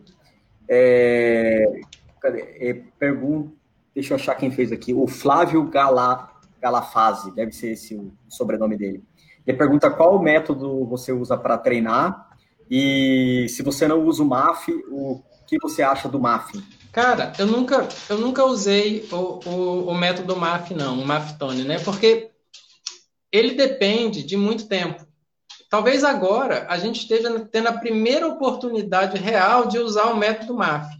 É, cadê? É, pergunta, deixa eu achar quem fez aqui. O Flávio Gala, Galafase, deve ser esse o sobrenome dele. Ele pergunta qual método você usa para treinar e se você não usa o MAF, o que você acha do MAF? Cara, eu nunca, eu nunca usei o, o, o método MAF, não, o MAFTone, né? Porque ele depende de muito tempo. Talvez agora a gente esteja tendo a primeira oportunidade real de usar o método MAF.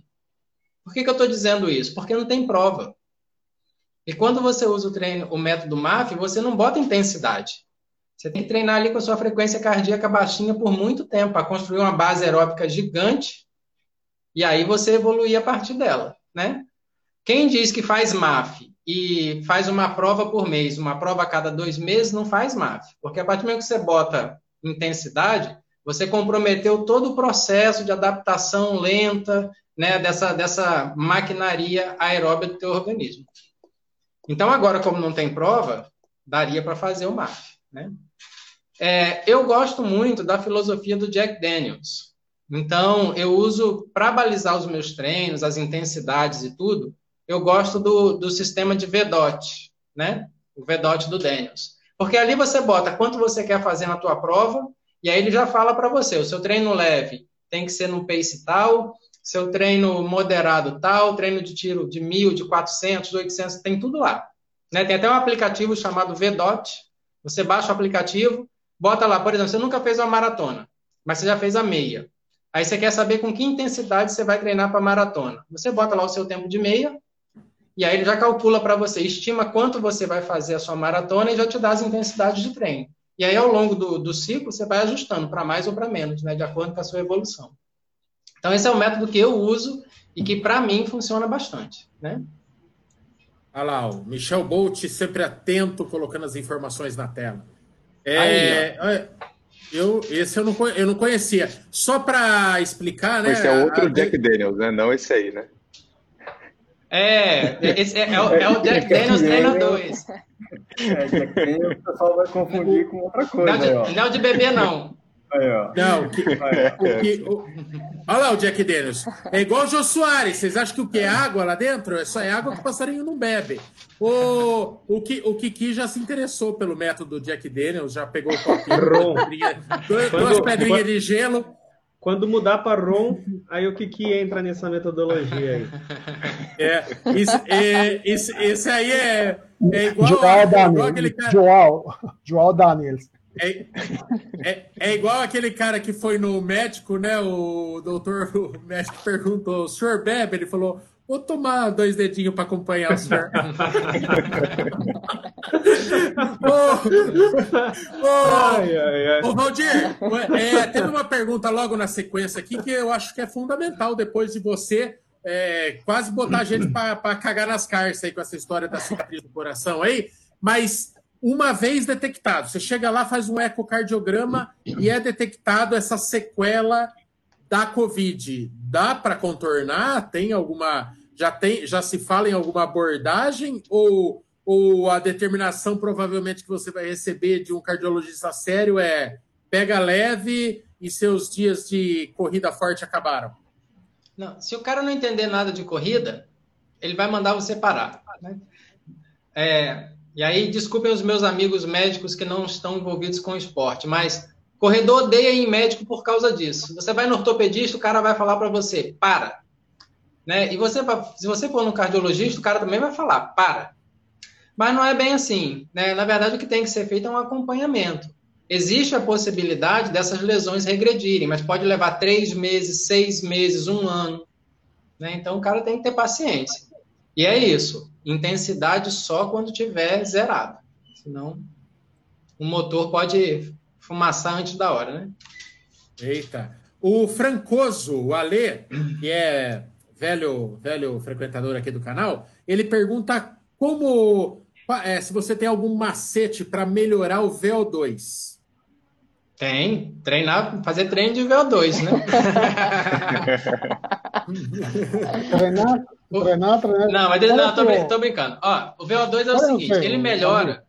Por que, que eu estou dizendo isso? Porque não tem prova. E quando você usa o, treino, o método MAF, você não bota intensidade. Você tem que treinar ali com a sua frequência cardíaca baixinha por muito tempo, para construir uma base aeróbica gigante, e aí você evoluir a partir dela, né? Quem diz que faz MAF e faz uma prova por mês, uma prova a cada dois meses, não faz MAF. Porque a partir do momento que você bota intensidade, você comprometeu todo o processo de adaptação lenta né, dessa, dessa maquinaria aeróbica do teu organismo. Então, agora, como não tem prova, daria para fazer o MAF. Né? É, eu gosto muito da filosofia do Jack Daniels. Então, eu uso, para balizar os meus treinos, as intensidades e tudo, eu gosto do, do sistema de VDOT, né? O VDOT do Daniels. Porque ali você bota quanto você quer fazer na tua prova, e aí ele já fala para você, o seu treino leve tem que ser no pace tal, seu treino moderado tal, treino de tiro de 1.000, de 400, de 800, tem tudo lá. Né? Tem até um aplicativo chamado VDOT, você baixa o aplicativo, Bota lá, por exemplo, você nunca fez uma maratona, mas você já fez a meia. Aí você quer saber com que intensidade você vai treinar para maratona. Você bota lá o seu tempo de meia, e aí ele já calcula para você, estima quanto você vai fazer a sua maratona e já te dá as intensidades de treino. E aí, ao longo do, do ciclo, você vai ajustando para mais ou para menos, né, de acordo com a sua evolução. Então, esse é o método que eu uso e que, para mim, funciona bastante. Né? Olha lá, o Michel Bolt sempre atento, colocando as informações na tela. É, Aí, eu, esse eu não, eu não conhecia. Só para explicar, né? Esse é outro a... Jack Daniels, né? Não esse aí, né? É, esse é, é, o, é o Jack Daniels treino 2. É, Jack Daniels o pessoal vai confundir com outra coisa. Não, de, não de bebê, não. Aí, ó. Não, que, o que, o... olha lá o Jack Daniels. É igual o Jô Soares. Vocês acham que o que é água lá dentro? É só é água que o passarinho não bebe. O, o, Ki, o Kiki já se interessou pelo método Jack Daniels, já pegou o copinho, duas, duas pedrinhas de gelo. Quando mudar para Ron, aí o Kiki entra nessa metodologia aí. É, isso, é, isso, aí é, é igual, Joao, Daniels, igual aquele cara. Joao, Joao Daniels. É, é, é, igual aquele cara que foi no médico, né? O doutor, o médico perguntou: o senhor bebe? Ele falou: vou tomar dois dedinhos para acompanhar o senhor. ô, ô, ai, ai, ai. ô, Valdir, é, teve uma pergunta logo na sequência aqui que eu acho que é fundamental depois de você é, quase botar a gente para cagar nas carças aí com essa história da cicatriz do coração aí, mas uma vez detectado, você chega lá, faz um ecocardiograma e é detectado essa sequela da Covid. Dá para contornar? Tem alguma. Já, tem, já se fala em alguma abordagem? Ou, ou a determinação provavelmente que você vai receber de um cardiologista sério é pega leve e seus dias de corrida forte acabaram? Não, se o cara não entender nada de corrida, ele vai mandar você parar. Né? É, e aí, desculpem os meus amigos médicos que não estão envolvidos com esporte, mas corredor odeia em médico por causa disso. Você vai no ortopedista, o cara vai falar para você, para. Né? E você, se você for no cardiologista, o cara também vai falar, para. Mas não é bem assim. Né? Na verdade, o que tem que ser feito é um acompanhamento. Existe a possibilidade dessas lesões regredirem, mas pode levar três meses, seis meses, um ano. Né? Então, o cara tem que ter paciência. E é isso. Intensidade só quando tiver zerado. Senão, o motor pode fumaçar antes da hora, né? Eita. O Francoso, o Alê, que é velho, velho frequentador aqui do canal, ele pergunta como é, se você tem algum macete para melhorar o VO2. Tem, treinar, fazer treino de VO2, né? treinar, treinar, treinar. Não, mas não, tô, tô brincando. Ó, o VO2 é o seguinte, ele melhora.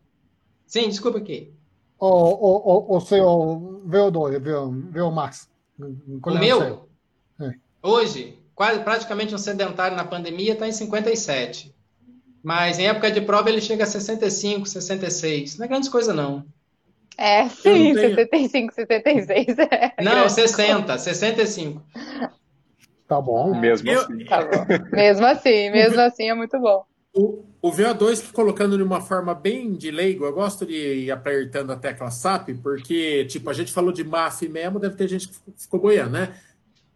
Sim, desculpa aqui. O, o, o, o seu VO2, VO, VO Max. O meu? É. Hoje, quase, praticamente um sedentário na pandemia está em 57. Mas em época de prova ele chega a 65, 66. Não é grande coisa, não. É, sim, tenho... 75, 76. É não, 60, 65. Tá bom. Mesmo eu... assim. Tá bom. Mesmo assim, mesmo assim é muito bom. O, o VO2, colocando de uma forma bem de leigo, eu gosto de ir apertando a tecla SAP, porque, tipo, a gente falou de MAF mesmo, deve ter gente que ficou boiando, né?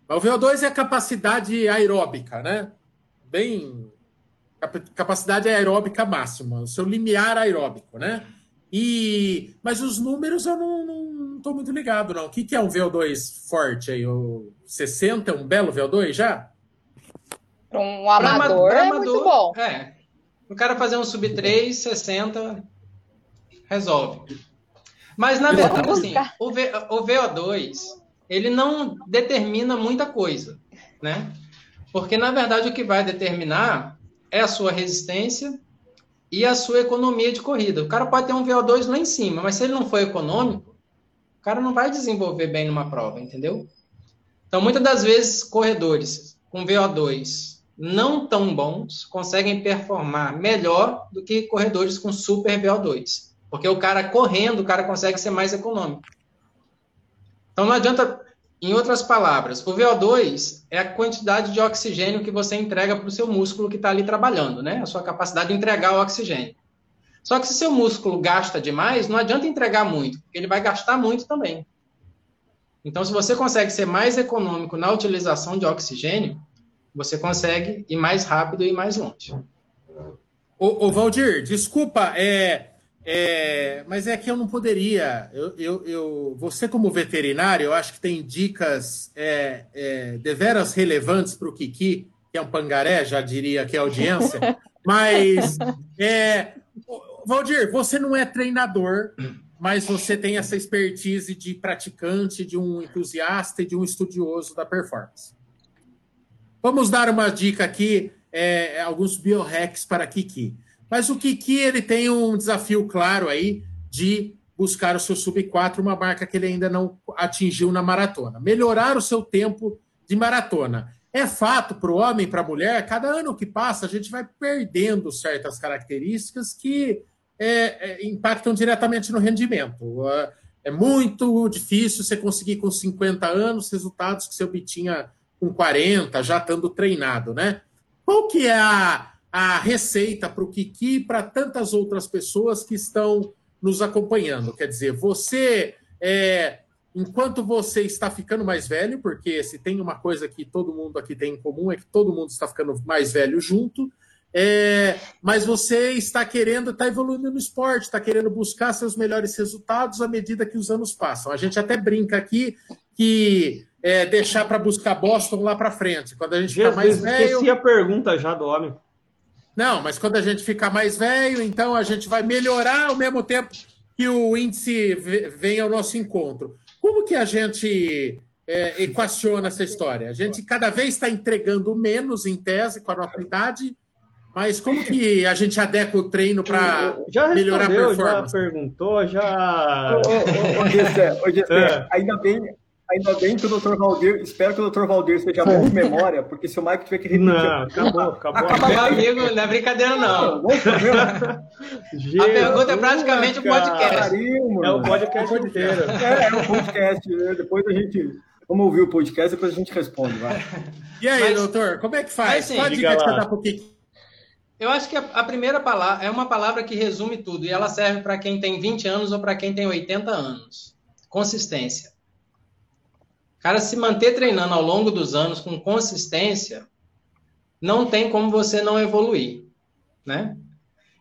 Mas o VO2 é a capacidade aeróbica, né? Bem. Capacidade aeróbica máxima, o seu limiar aeróbico, né? E, mas os números eu não estou muito ligado, não. O que, que é um VO2 forte aí? O 60 é um belo VO2 já? Para um amador, pra, é amador, muito bom. É. O cara fazer um sub 3, 60, resolve. Mas, na verdade, assim, o, v, o VO2, ele não determina muita coisa, né? Porque, na verdade, o que vai determinar é a sua resistência e a sua economia de corrida. O cara pode ter um VO2 lá em cima, mas se ele não for econômico, o cara não vai desenvolver bem numa prova, entendeu? Então, muitas das vezes, corredores com VO2 não tão bons conseguem performar melhor do que corredores com super VO2. Porque o cara correndo, o cara consegue ser mais econômico. Então, não adianta em outras palavras, o VO2 é a quantidade de oxigênio que você entrega para o seu músculo que está ali trabalhando, né? A sua capacidade de entregar o oxigênio. Só que se seu músculo gasta demais, não adianta entregar muito, porque ele vai gastar muito também. Então, se você consegue ser mais econômico na utilização de oxigênio, você consegue ir mais rápido e mais longe. Ô, ô Valdir, desculpa, é, é, mas é que eu não poderia. Eu, eu, eu, você, como veterinário, eu acho que tem dicas é, é, deveras relevantes para o Kiki, que é um pangaré, já diria que é audiência. Mas, é, Valdir, você não é treinador, mas você tem essa expertise de praticante, de um entusiasta e de um estudioso da performance. Vamos dar uma dica aqui, é, alguns biohacks para Kiki. Mas o Kiki ele tem um desafio claro aí de buscar o seu sub 4, uma marca que ele ainda não atingiu na maratona. Melhorar o seu tempo de maratona. É fato para o homem, para a mulher, cada ano que passa a gente vai perdendo certas características que é, é, impactam diretamente no rendimento. É muito difícil você conseguir com 50 anos resultados que você obtinha com 40, já estando treinado, né? Qual que é a, a receita para o Kiki e para tantas outras pessoas que estão nos acompanhando. Quer dizer, você, é, enquanto você está ficando mais velho, porque se tem uma coisa que todo mundo aqui tem em comum é que todo mundo está ficando mais velho junto, é, mas você está querendo, está evoluindo no esporte, está querendo buscar seus melhores resultados à medida que os anos passam. A gente até brinca aqui que é, deixar para buscar Boston lá para frente. Quando a gente fica mais velho. Esqueci a pergunta já do homem. Não, mas quando a gente ficar mais velho, então a gente vai melhorar ao mesmo tempo que o índice vem ao nosso encontro. Como que a gente é, equaciona essa história? A gente cada vez está entregando menos em tese com a nossa idade, mas como que a gente adequa o treino para melhorar a performance? Já perguntou, já. Ô, ô, ô, Gessé, ô, Gessé, é. ainda bem, Ainda bem que o Dr. Valdir, espero que o Dr. Valdir seja bom de memória, porque se o Mike tiver que repetir. Não, acabou, acabou. acabou Meu amigo, não é brincadeira, não. não a pergunta é praticamente o um podcast. Carinho, é o podcast inteiro. É, é o podcast. Né? Depois a gente. Vamos ouvir o podcast, depois a gente responde, vai. E aí, mas, doutor, como é que faz? Mas, sim, Qual a dica que você dá pro Kiki? Eu acho que a, a, primeira palavra é uma palavra que resume tudo, e ela serve para quem tem 20 anos ou para quem tem 80 anos. Consistência. Cara, se manter treinando ao longo dos anos com consistência, não tem como você não evoluir, né?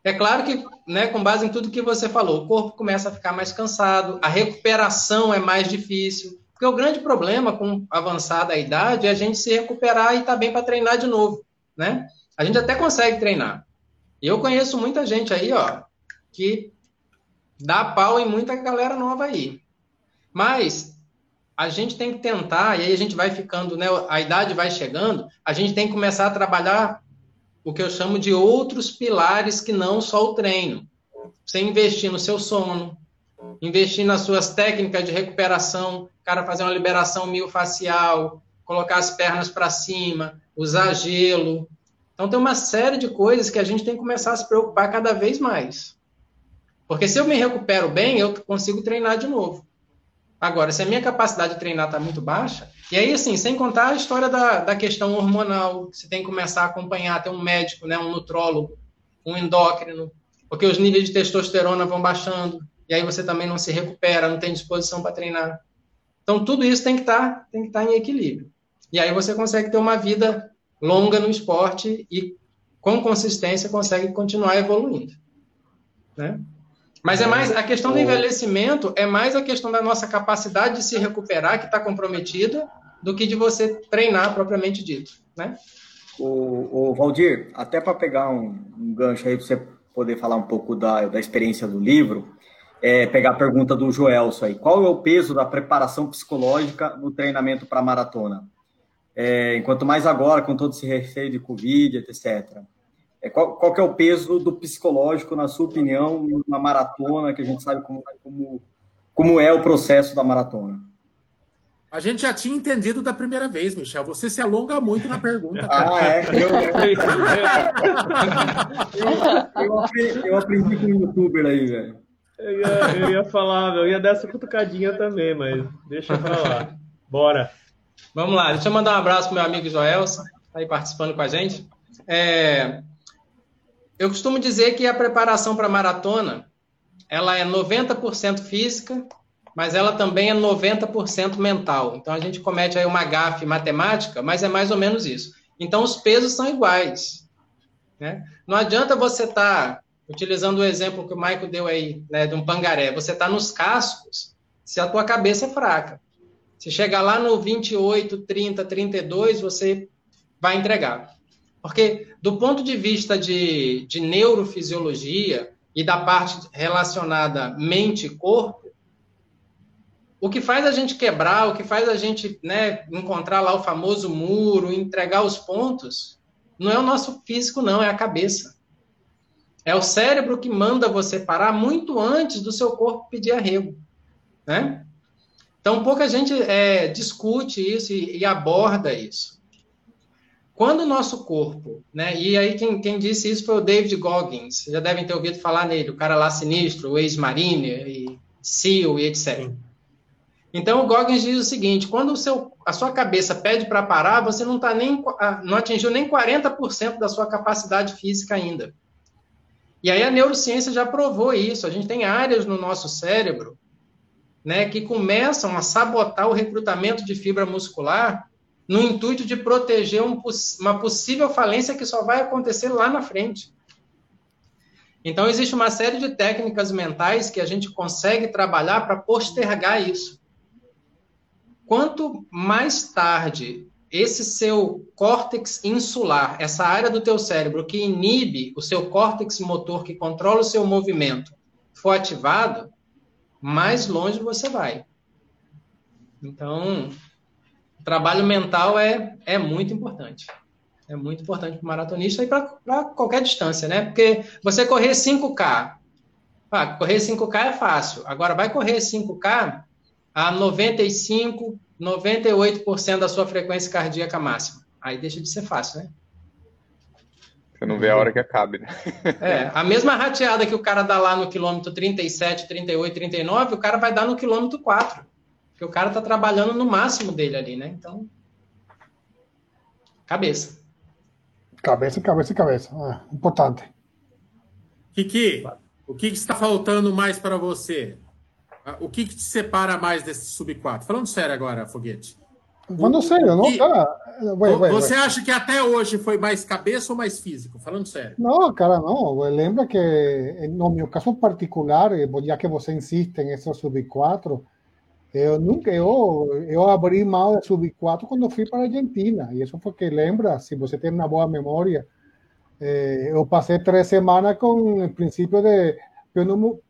É claro que, né, com base em tudo que você falou, o corpo começa a ficar mais cansado, a recuperação é mais difícil, porque o grande problema com avançada idade é a gente se recuperar e estar tá bem para treinar de novo, né? A gente até consegue treinar. Eu conheço muita gente aí, ó, que dá pau em muita galera nova aí. Mas a gente tem que tentar, e aí a gente vai ficando, né, a idade vai chegando, a gente tem que começar a trabalhar o que eu chamo de outros pilares que não só o treino. Você investir no seu sono, investir nas suas técnicas de recuperação, cara fazer uma liberação miofacial, colocar as pernas para cima, usar gelo. Então tem uma série de coisas que a gente tem que começar a se preocupar cada vez mais. Porque se eu me recupero bem, eu consigo treinar de novo. Agora, se a minha capacidade de treinar está muito baixa, e aí, assim, sem contar a história da, da questão hormonal, você tem que começar a acompanhar, ter um médico, né, um nutrólogo, um endócrino, porque os níveis de testosterona vão baixando, e aí você também não se recupera, não tem disposição para treinar. Então, tudo isso tem que estar tá, tem que tá em equilíbrio. E aí você consegue ter uma vida longa no esporte e, com consistência, consegue continuar evoluindo. Né? Mas é mais a questão do envelhecimento é mais a questão da nossa capacidade de se recuperar que está comprometida do que de você treinar propriamente dito, né? O, o Valdir, até para pegar um, um, gancho aí para você poder falar um pouco da, da experiência do livro, é, pegar a pergunta do Joelso aí. Qual é o peso da preparação psicológica no treinamento para maratona? É, enquanto mais agora, com todo esse receio de Covid, etc. É, qual, qual que é o peso do psicológico, na sua opinião, na maratona, que a gente sabe como, como, como é o processo da maratona? A gente já tinha entendido da primeira vez, Michel. Você se alonga muito na pergunta. ah, é? Eu, eu, eu, aprendi, eu aprendi com o youtuber aí, velho. Eu ia, eu ia falar, eu ia dar essa cutucadinha também, mas deixa eu falar. Bora. Vamos lá, deixa eu mandar um abraço pro meu amigo Joelson, tá aí participando com a gente. É, eu costumo dizer que a preparação para maratona ela é 90% física, mas ela também é 90% mental. Então a gente comete aí uma gafe matemática, mas é mais ou menos isso. Então os pesos são iguais. Né? Não adianta você estar, tá, utilizando o exemplo que o Maico deu aí, né, de um pangaré, você está nos cascos se a tua cabeça é fraca. Se chegar lá no 28, 30, 32, você vai entregar. Porque, do ponto de vista de, de neurofisiologia e da parte relacionada mente-corpo, o que faz a gente quebrar, o que faz a gente né, encontrar lá o famoso muro, entregar os pontos, não é o nosso físico, não, é a cabeça. É o cérebro que manda você parar muito antes do seu corpo pedir arrego. Né? Então, pouca gente é, discute isso e, e aborda isso. Quando o nosso corpo, né? E aí quem, quem disse isso foi o David Goggins, já devem ter ouvido falar nele, o cara lá sinistro, o ex-marine, e SEAL e etc. Então o Goggins diz o seguinte: quando o seu, a sua cabeça pede para parar, você não tá nem não atingiu nem 40% da sua capacidade física ainda. E aí a neurociência já provou isso. A gente tem áreas no nosso cérebro né, que começam a sabotar o recrutamento de fibra muscular no intuito de proteger um, uma possível falência que só vai acontecer lá na frente. Então, existe uma série de técnicas mentais que a gente consegue trabalhar para postergar isso. Quanto mais tarde esse seu córtex insular, essa área do teu cérebro que inibe o seu córtex motor, que controla o seu movimento, for ativado, mais longe você vai. Então, trabalho mental é, é muito importante. É muito importante para o maratonista e para qualquer distância, né? Porque você correr 5K, ah, correr 5K é fácil. Agora, vai correr 5K a 95, 98% da sua frequência cardíaca máxima. Aí deixa de ser fácil, né? Você não vê a hora que acabe, né? É, a mesma rateada que o cara dá lá no quilômetro 37, 38, 39, o cara vai dar no quilômetro 4. Porque o cara tá trabalhando no máximo dele ali, né? Então, cabeça. Cabeça, cabeça, cabeça. Ah, importante. Kiki, o que, que está faltando mais para você? O que, que te separa mais desse sub 4? Falando sério agora, Foguete. Falando sério, não, cara. Vai, vai, você vai. acha que até hoje foi mais cabeça ou mais físico? Falando sério. Não, cara, não. Lembra que no meu caso particular, já que você insiste em esse sub 4, eu nunca, eu, eu abri mal de sub 4 quando fui para a Argentina. E isso porque lembra, se você tem uma boa memória, eh, eu passei três semanas com o princípio de pneumonia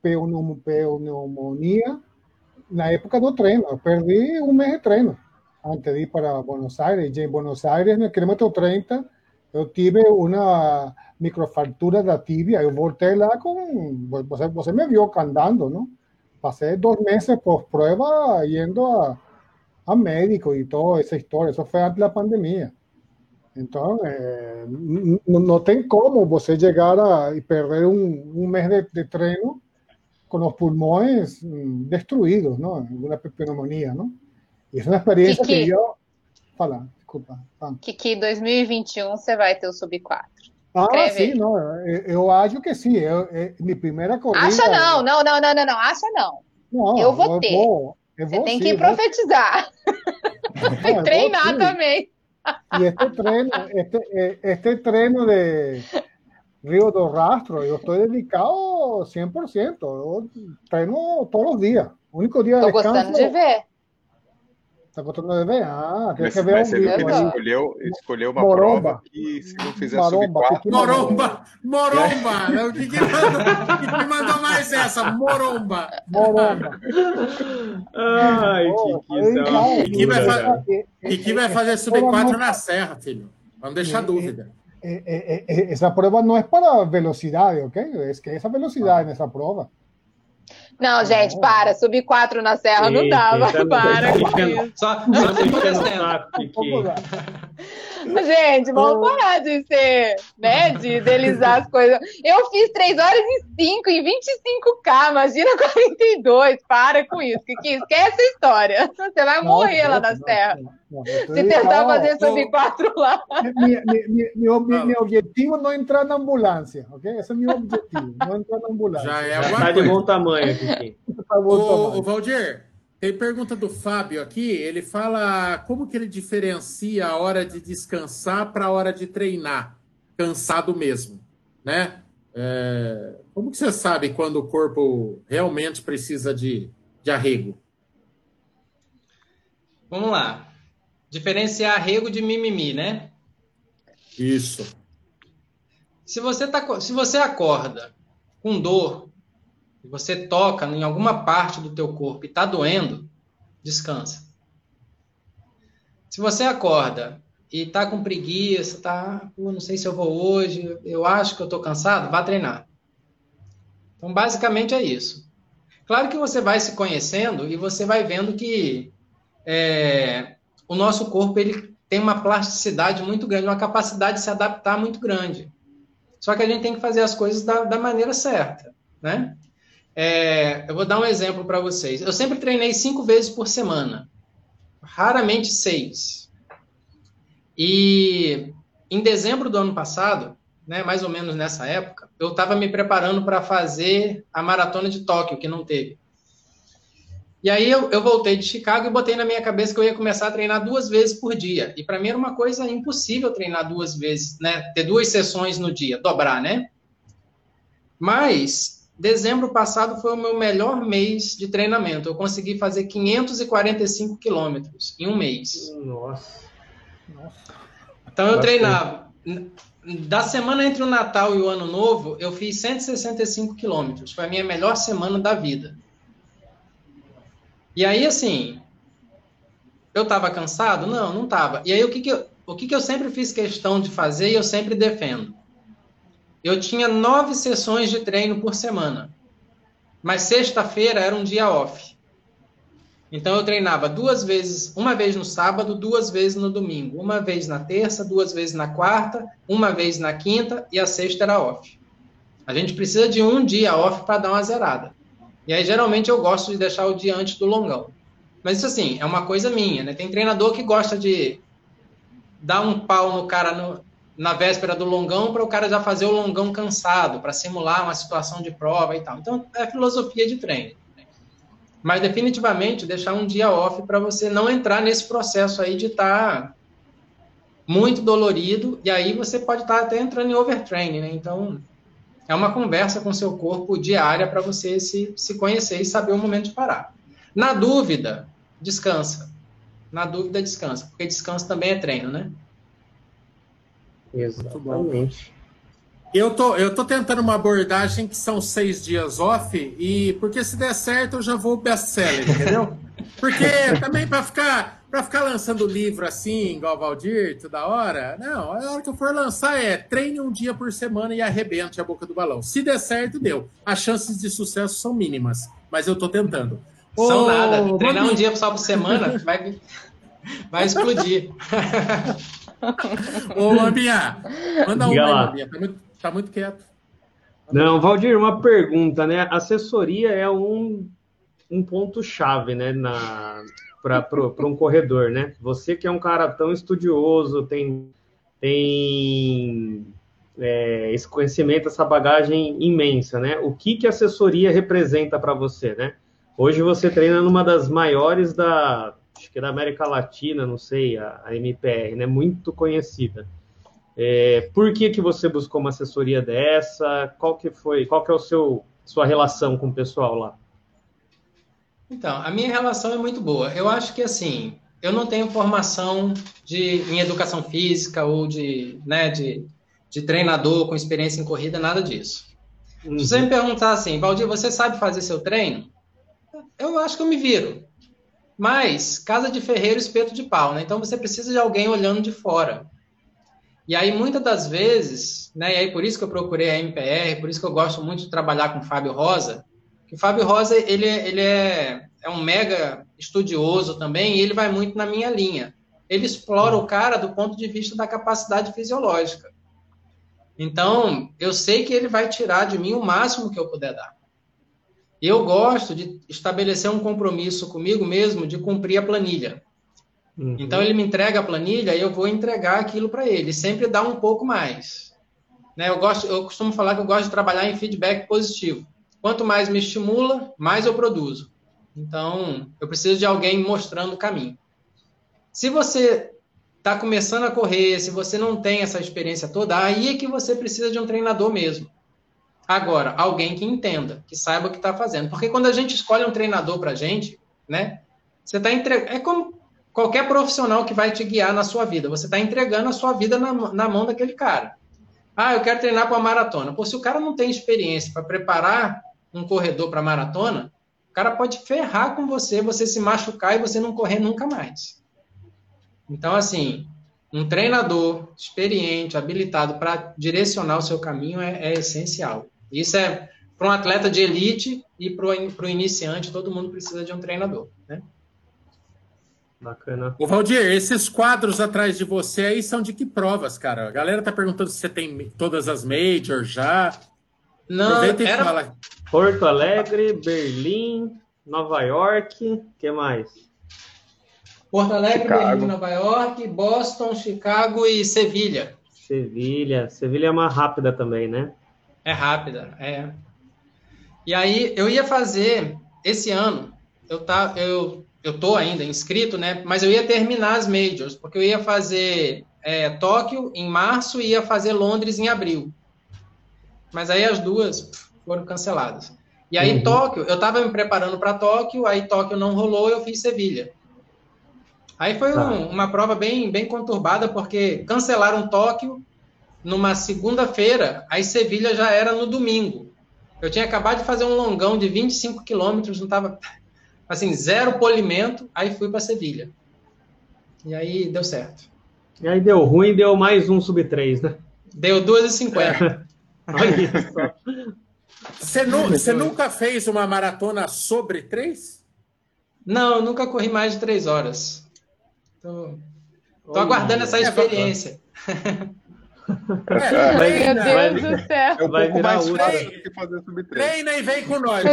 na época do treino. Eu perdi um mês de treino antes de ir para Buenos Aires. E em Buenos Aires, no quilômetro 30, eu tive uma microfratura da tibia. Eu voltei lá com. Você, você me viu andando, não? Pasé dos meses por prueba yendo a, a médico y toda esa historia. Eso fue antes de la pandemia. Entonces, eh, no, no tem como você llegar a, y perder un, un mes de, de, treino con los pulmones mm, destruidos, ¿no? Una pneumonía, ¿no? Y es una experiencia Kiki, que yo... Fala, desculpa. Fala. Kiki, 2021 você vai ter o Sub-4. Ah, sim, não, eu acho que sim. Eu, eu, minha primeira corrida. Acha não, não, não, não, não, não. acha não. não eu vou eu ter. Vou, eu vou, Você tem sim, que profetizar. que treinar também. E este treino, este, este treino de Rio do Rastro, eu estou dedicado 100%. Eu treino todos os dias. O único dia de descanso. Estou gostando de ver. Tá contando de ver? Ah, tem mas, que ver mas um vídeo. Ele escolheu, escolheu uma Moromba. prova que se não fizer Moromba, sub 4... Moromba! Moromba! É o que, que, mandou, que mandou mais essa? Moromba! Moromba! Ai, que que vai, fazer, que vai fazer sub 4 na serra, filho. Vamos deixar dúvida. Essa prova não é para velocidade, ok? É que essa velocidade nessa prova. Não, gente, para. Subir quatro na serra não dava. Para com isso. Só, Gente, vamos parar de ser, né? De idealizar as coisas. Eu fiz 3 horas e 5 em 25K, imagina 42. Para com isso. Que, que esquece a história. Você vai morrer lá na serra. Se tentar fazer sub 4 lá. Meu, objetivo não é entrar na ambulância, ok? Esse é meu objetivo, não entrar na ambulância. Já é uma tá de bom tamanho aqui. Tá ô, Valdir, tem pergunta do Fábio aqui. Ele fala como que ele diferencia a hora de descansar para a hora de treinar, cansado mesmo, né? É, como que você sabe quando o corpo realmente precisa de, de arrego? Vamos lá. Diferenciar arrego de mimimi, né? Isso. Se você, tá, se você acorda com dor, e você toca em alguma parte do teu corpo e está doendo, descansa. Se você acorda e está com preguiça, tá, não sei se eu vou hoje, eu acho que eu estou cansado, vá treinar. Então, basicamente é isso. Claro que você vai se conhecendo e você vai vendo que é, o nosso corpo ele tem uma plasticidade muito grande, uma capacidade de se adaptar muito grande. Só que a gente tem que fazer as coisas da, da maneira certa, né? É, eu vou dar um exemplo para vocês. Eu sempre treinei cinco vezes por semana, raramente seis. E em dezembro do ano passado, né, mais ou menos nessa época, eu estava me preparando para fazer a maratona de Tóquio, que não teve. E aí eu, eu, voltei de Chicago e botei na minha cabeça que eu ia começar a treinar duas vezes por dia. E para mim era uma coisa impossível treinar duas vezes, né? Ter duas sessões no dia, dobrar, né? Mas dezembro passado foi o meu melhor mês de treinamento. Eu consegui fazer 545 quilômetros em um mês. Nossa. Então eu treinava. Da semana entre o Natal e o Ano Novo, eu fiz 165 quilômetros. Foi a minha melhor semana da vida. E aí, assim, eu estava cansado? Não, não estava. E aí, o que, que, eu, o que, que eu sempre fiz questão de fazer e eu sempre defendo? Eu tinha nove sessões de treino por semana, mas sexta-feira era um dia off. Então eu treinava duas vezes, uma vez no sábado, duas vezes no domingo, uma vez na terça, duas vezes na quarta, uma vez na quinta e a sexta era off. A gente precisa de um dia off para dar uma zerada. E aí, geralmente, eu gosto de deixar o dia antes do longão. Mas isso, assim, é uma coisa minha, né? Tem treinador que gosta de dar um pau no cara no, na véspera do longão para o cara já fazer o longão cansado, para simular uma situação de prova e tal. Então, é filosofia de treino. Mas, definitivamente, deixar um dia off para você não entrar nesse processo aí de estar tá muito dolorido, e aí você pode estar tá até entrando em overtraining, né? Então, é uma conversa com seu corpo diária para você se, se conhecer e saber o momento de parar. Na dúvida, descansa. Na dúvida, descansa. Porque descanso também é treino, né? Exatamente. Eu tô, eu tô tentando uma abordagem que são seis dias off, e porque se der certo eu já vou best-seller, entendeu? Porque também para ficar para ficar lançando livro assim, igual Valdir, toda hora, não, a hora que eu for lançar é treine um dia por semana e arrebente a boca do balão. Se der certo, deu. As chances de sucesso são mínimas, mas eu tô tentando. São Ô, nada. Treinar um dia só por semana vai, vai explodir. Ô, Lambinha, manda um aí, Tá muito, tá muito quieto. Não, Valdir, uma pergunta, né? Assessoria é um, um ponto-chave, né, na, para um corredor, né? Você que é um cara tão estudioso, tem, tem é, esse conhecimento, essa bagagem imensa, né? O que, que a assessoria representa para você, né? Hoje você treina numa das maiores da, que é da América Latina, não sei, a, a MPR, né? Muito conhecida. É, por que, que você buscou uma assessoria dessa? Qual que foi, qual que é o seu sua relação com o pessoal lá? Então, a minha relação é muito boa. Eu acho que assim, eu não tenho formação de, em educação física ou de, né, de, de treinador com experiência em corrida, nada disso. Uhum. Se você me perguntar assim, Valdir, você sabe fazer seu treino? Eu acho que eu me viro. Mas, casa de ferreiro, espeto de pau, né? Então você precisa de alguém olhando de fora. E aí, muitas das vezes, né? E aí, por isso que eu procurei a MPR, por isso que eu gosto muito de trabalhar com o Fábio Rosa, o Fábio Rosa, ele, ele é, é um mega estudioso também, e ele vai muito na minha linha. Ele explora o cara do ponto de vista da capacidade fisiológica. Então, eu sei que ele vai tirar de mim o máximo que eu puder dar. Eu gosto de estabelecer um compromisso comigo mesmo de cumprir a planilha. Uhum. Então, ele me entrega a planilha e eu vou entregar aquilo para ele. Sempre dá um pouco mais. Né? Eu, gosto, eu costumo falar que eu gosto de trabalhar em feedback positivo. Quanto mais me estimula, mais eu produzo. Então, eu preciso de alguém mostrando o caminho. Se você está começando a correr, se você não tem essa experiência toda, aí é que você precisa de um treinador mesmo. Agora, alguém que entenda, que saiba o que está fazendo. Porque quando a gente escolhe um treinador para a gente, né? Você está entregando. É como qualquer profissional que vai te guiar na sua vida. Você está entregando a sua vida na, na mão daquele cara. Ah, eu quero treinar para maratona. Pô, se o cara não tem experiência para preparar um corredor para maratona, o cara pode ferrar com você, você se machucar e você não correr nunca mais. Então, assim, um treinador experiente, habilitado para direcionar o seu caminho é, é essencial. Isso é para um atleta de elite e para o iniciante, todo mundo precisa de um treinador, né? Bacana. O Valdir, esses quadros atrás de você aí são de que provas, cara? A galera tá perguntando se você tem todas as majors já. Não, era... Porto Alegre, Berlim, Nova York, que mais? Porto Alegre, Chicago. Berlim, Nova York, Boston, Chicago e Sevilha. Sevilha. Sevilha é uma rápida também, né? É rápida, é. E aí eu ia fazer esse ano, eu tá, eu eu tô ainda inscrito, né? Mas eu ia terminar as majors, porque eu ia fazer é, Tóquio em março e ia fazer Londres em abril. Mas aí as duas foram canceladas. E aí uhum. Tóquio, eu estava me preparando para Tóquio, aí Tóquio não rolou, eu fiz Sevilha. Aí foi tá. um, uma prova bem, bem conturbada, porque cancelaram Tóquio numa segunda-feira, aí Sevilha já era no domingo. Eu tinha acabado de fazer um longão de 25 quilômetros, não estava assim, zero polimento, aí fui para Sevilha. E aí deu certo. E aí deu ruim, deu mais um sub 3, né? Deu 2,50. Olha Você, nu você nunca fez uma maratona sobre 3? Não, nunca corri mais de 3 horas. Tô, tô aguardando essa é experiência. É, Meu Deus vai, do céu. É um vai pouco mais fácil do que fazer sub 3. Treina e vem com nós.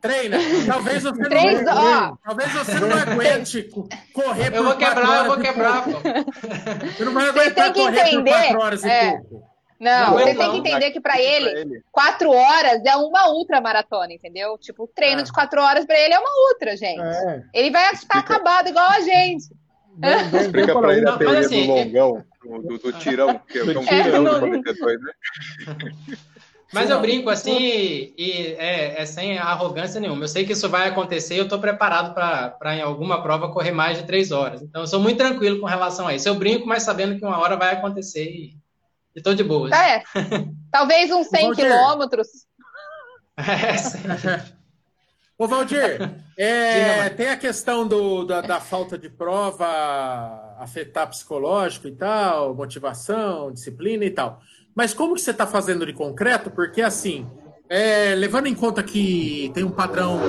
Treina. Talvez você Três, não aguente. Talvez você não aguente correr eu por vou quebrar, eu vou quebrar. Você não vai aguentar correr entender, por quatro horas é. e pouco. Não, você tem que entender que para ele, ele, quatro horas é uma ultra maratona, entendeu? Tipo, o treino é. de quatro horas para ele é uma ultra, gente. É. Ele vai estar acabado igual a gente. Explica para ele a teoria assim, do longão, do, do, tirão, que é um tirão de 42, né? Mas eu brinco assim e, e é, é, sem arrogância nenhuma. Eu sei que isso vai acontecer e eu estou preparado para, em alguma prova, correr mais de três horas. Então, eu sou muito tranquilo com relação a isso. Eu brinco, mas sabendo que uma hora vai acontecer e estou de boa. É. Talvez uns 100 quilômetros. É, sim. Ô, Valdir, é, tem a questão do, da, da, falta de prova afetar psicológico e tal, motivação, disciplina e tal. Mas como que você está fazendo de concreto? Porque, assim, é, levando em conta que tem um padrão,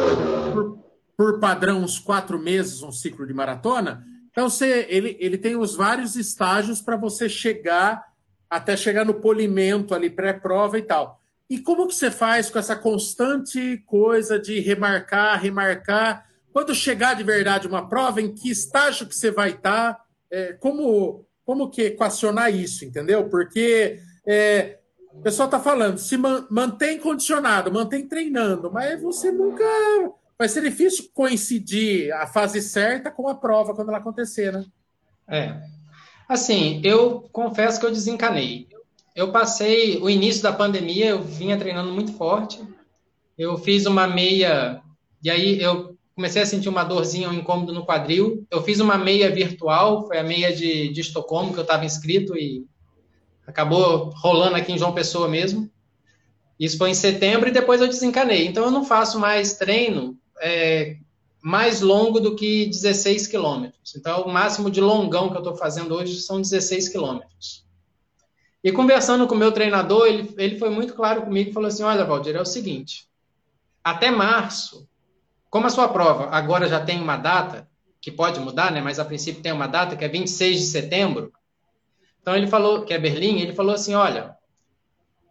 por, por, padrão, uns quatro meses, um ciclo de maratona, então você, ele, ele tem os vários estágios para você chegar, até chegar no polimento ali, pré-prova e tal. E como que você faz com essa constante coisa de remarcar, remarcar? Quando chegar de verdade uma prova, em que estágio que você vai estar? É, como, como que equacionar isso, entendeu? Porque é, o pessoal está falando, se man, mantém condicionado, mantém treinando, mas você nunca. Vai ser difícil coincidir a fase certa com a prova quando ela acontecer, né? É. Assim, eu confesso que eu desencanei. Eu passei o início da pandemia, eu vinha treinando muito forte. Eu fiz uma meia, e aí eu comecei a sentir uma dorzinha, um incômodo no quadril. Eu fiz uma meia virtual, foi a meia de, de Estocolmo, que eu estava inscrito e acabou rolando aqui em João Pessoa mesmo. Isso foi em setembro e depois eu desencanei. Então eu não faço mais treino é, mais longo do que 16 quilômetros. Então o máximo de longão que eu estou fazendo hoje são 16 quilômetros. E conversando com o meu treinador, ele, ele foi muito claro comigo e falou assim: Olha, Valdir, é o seguinte, até março, como a sua prova agora já tem uma data, que pode mudar, né? Mas a princípio tem uma data que é 26 de setembro. Então ele falou, que é Berlim, ele falou assim: olha,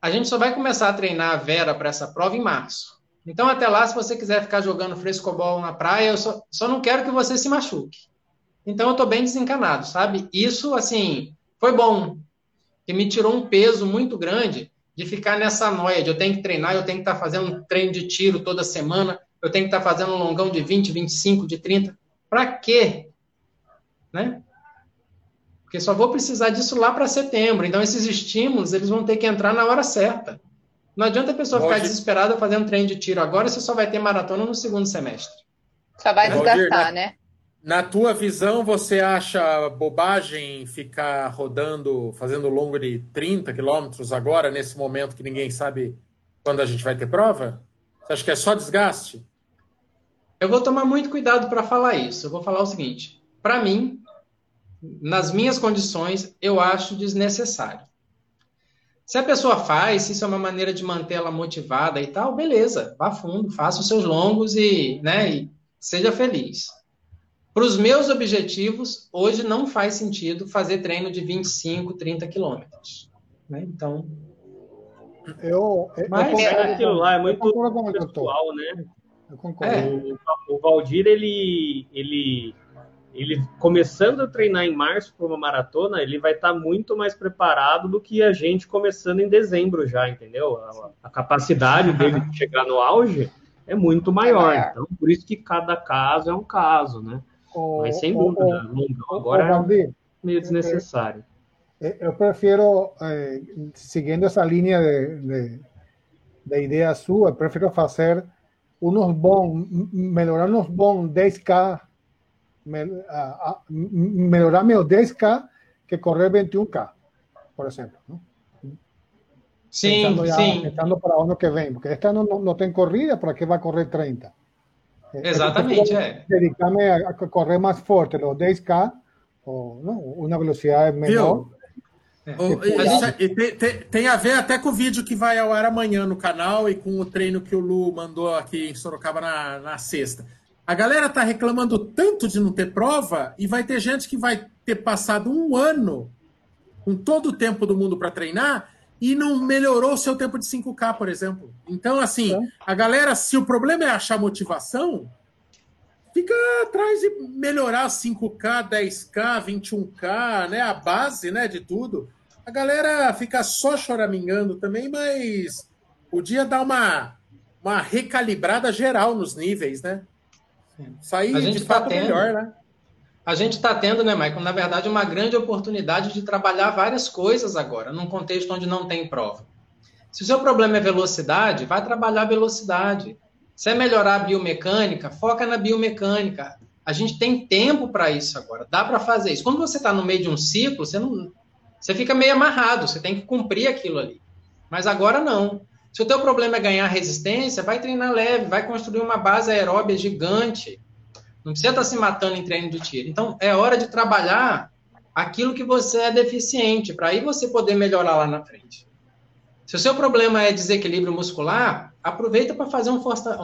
a gente só vai começar a treinar a Vera para essa prova em março. Então, até lá, se você quiser ficar jogando frescobol na praia, eu só, só não quero que você se machuque. Então, eu estou bem desencanado, sabe? Isso, assim, foi bom. Que me tirou um peso muito grande de ficar nessa noia de eu tenho que treinar, eu tenho que estar tá fazendo um treino de tiro toda semana, eu tenho que estar tá fazendo um longão de 20, 25, de 30. Para quê? Né? Porque só vou precisar disso lá para setembro. Então, esses estímulos, eles vão ter que entrar na hora certa. Não adianta a pessoa ficar desesperada fazendo treino de tiro agora, você só vai ter maratona no segundo semestre. Só vai desgastar, na, né? Na tua visão, você acha bobagem ficar rodando, fazendo longo de 30 quilômetros agora, nesse momento que ninguém sabe quando a gente vai ter prova? Você acha que é só desgaste? Eu vou tomar muito cuidado para falar isso. Eu vou falar o seguinte: para mim, nas minhas condições, eu acho desnecessário. Se a pessoa faz, se isso é uma maneira de mantê-la motivada e tal, beleza, vá fundo, faça os seus longos e, né, e seja feliz. Para os meus objetivos, hoje não faz sentido fazer treino de 25, 30 quilômetros. Né? Então. Eu, eu, Mas, eu é aquilo lá é muito pessoal, né? Eu concordo. É. O, o Valdir, ele, ele ele começando a treinar em março para uma maratona, ele vai estar tá muito mais preparado do que a gente começando em dezembro já, entendeu? A, a capacidade dele de chegar no auge é muito maior. É então, por isso que cada caso é um caso, né? O, Mas sem dúvida, o, agora é meio desnecessário. Eu prefiro, eh, seguindo essa linha de, de, de ideia sua, eu prefiro fazer unos bons, melhorar unos bons 10K melhorar meus 10K que correr 21K, por exemplo. ¿no? Sim, pensando ya, sim. Pensando para o ano que vem, porque este ano não, não tem corrida, para que vai correr 30? Exatamente, é. Dedicar-me a, a, correr mais forte, os 10K, ou não, uma velocidade menor. É. Tem, tem, tem, a ver até com o vídeo que vai ao ar amanhã no canal e com o treino que o Lu mandou aqui em Sorocaba na, na sexta. A galera tá reclamando tanto de não ter prova e vai ter gente que vai ter passado um ano com todo o tempo do mundo para treinar e não melhorou o seu tempo de 5K, por exemplo. Então, assim, é. a galera, se o problema é achar motivação, fica atrás de melhorar 5K, 10K, 21K, né? A base né, de tudo. A galera fica só choramingando também, mas podia dar uma, uma recalibrada geral nos níveis, né? Sair de tá fato tendo, melhor, né? A gente está tendo, né, Michael, na verdade, uma grande oportunidade de trabalhar várias coisas agora, num contexto onde não tem prova. Se o seu problema é velocidade, vai trabalhar velocidade. Se é melhorar a biomecânica, foca na biomecânica. A gente tem tempo para isso agora, dá para fazer isso. Quando você está no meio de um ciclo, você, não, você fica meio amarrado, você tem que cumprir aquilo ali. Mas agora não. Se o teu problema é ganhar resistência, vai treinar leve, vai construir uma base aeróbia gigante. Não precisa estar tá se matando em treino de tiro. Então, é hora de trabalhar aquilo que você é deficiente, para aí você poder melhorar lá na frente. Se o seu problema é desequilíbrio muscular, aproveita para fazer um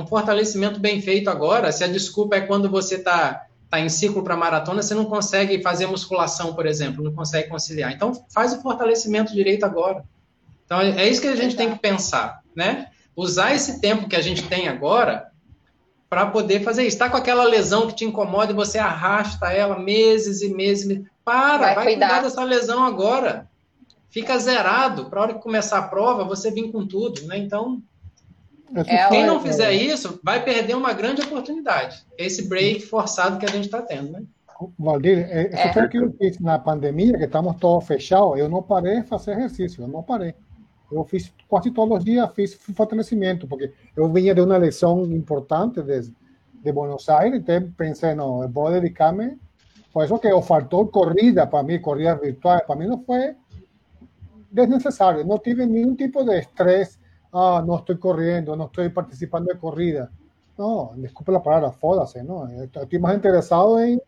fortalecimento bem feito agora. Se a desculpa é quando você está tá em ciclo para maratona, você não consegue fazer musculação, por exemplo, não consegue conciliar. Então, faz o fortalecimento direito agora. Então, é isso que a gente tem que pensar, né? Usar esse tempo que a gente tem agora para poder fazer isso. Está com aquela lesão que te incomoda e você arrasta ela meses e meses. Para, vai, vai cuidar. cuidar dessa lesão agora. Fica zerado. Para a hora que começar a prova, você vir com tudo, né? Então, é, quem não fizer isso, vai perder uma grande oportunidade. Esse break forçado que a gente está tendo, né? Valdir, é, é. foi aquilo que na pandemia, que estamos todos fechados, eu não parei de fazer exercício, eu não parei. Eu fiz quase todos os dias, fiz fortalecimento, porque eu vinha de uma lesão importante de, de Buenos Aires, então pensei, não, eu vou dedicar-me. Por isso que o fator corrida para mim, corrida virtual, para mim não foi desnecessário. Não tive nenhum tipo de estresse. Ah, não estou correndo, não estou participando de corrida. Não, desculpe a palavra, foda-se, não. Estou mais interessado em,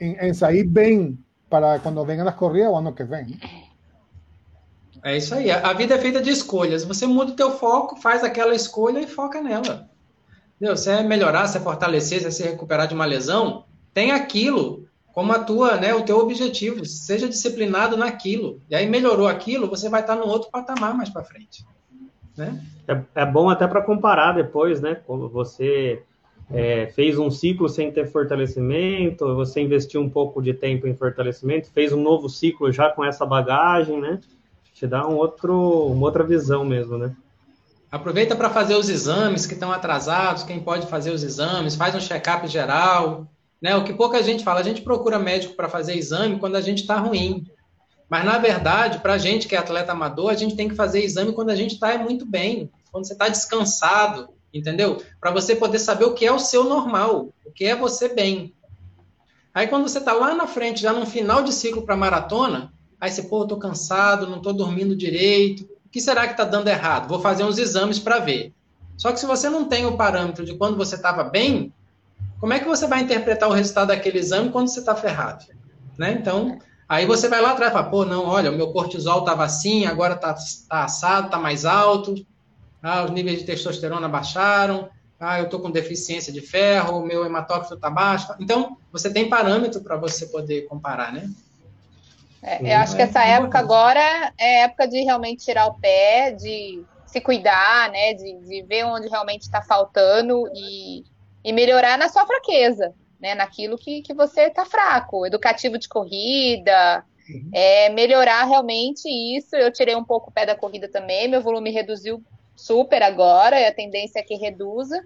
em, em sair bem para quando venham as corridas o ano que vem. É isso aí. A vida é feita de escolhas. Você muda o teu foco, faz aquela escolha e foca nela. Entendeu? Se é melhorar, se é fortalecer, se é se recuperar de uma lesão, tem aquilo como a tua, né, o teu objetivo. Seja disciplinado naquilo. E aí melhorou aquilo, você vai estar no outro patamar mais para frente. Né? É, é bom até para comparar depois, né? Como você é, fez um ciclo sem ter fortalecimento, você investiu um pouco de tempo em fortalecimento, fez um novo ciclo já com essa bagagem, né? Te dá um outro, uma outra visão mesmo, né? Aproveita para fazer os exames que estão atrasados, quem pode fazer os exames, faz um check-up geral, né? O que pouca gente fala, a gente procura médico para fazer exame quando a gente está ruim. Mas, na verdade, para a gente que é atleta amador, a gente tem que fazer exame quando a gente está muito bem, quando você está descansado, entendeu? Para você poder saber o que é o seu normal, o que é você bem. Aí, quando você está lá na frente, já no final de ciclo para maratona, Aí você, pô, eu tô cansado, não tô dormindo direito. O que será que está dando errado? Vou fazer uns exames para ver. Só que se você não tem o parâmetro de quando você estava bem, como é que você vai interpretar o resultado daquele exame quando você está ferrado? Né? Então, aí você vai lá atrás e fala, pô, não, olha, o meu cortisol estava assim, agora está tá assado, está mais alto, ah, os níveis de testosterona baixaram, ah, eu estou com deficiência de ferro, o meu hematócrito está baixo. Então, você tem parâmetro para você poder comparar, né? É, eu acho que essa época agora é época de realmente tirar o pé, de se cuidar, né? De, de ver onde realmente está faltando e, e melhorar na sua fraqueza. né, naquilo que, que você está fraco, educativo de corrida, uhum. é, melhorar realmente isso. Eu tirei um pouco o pé da corrida também, meu volume reduziu super agora, e a tendência é que reduza,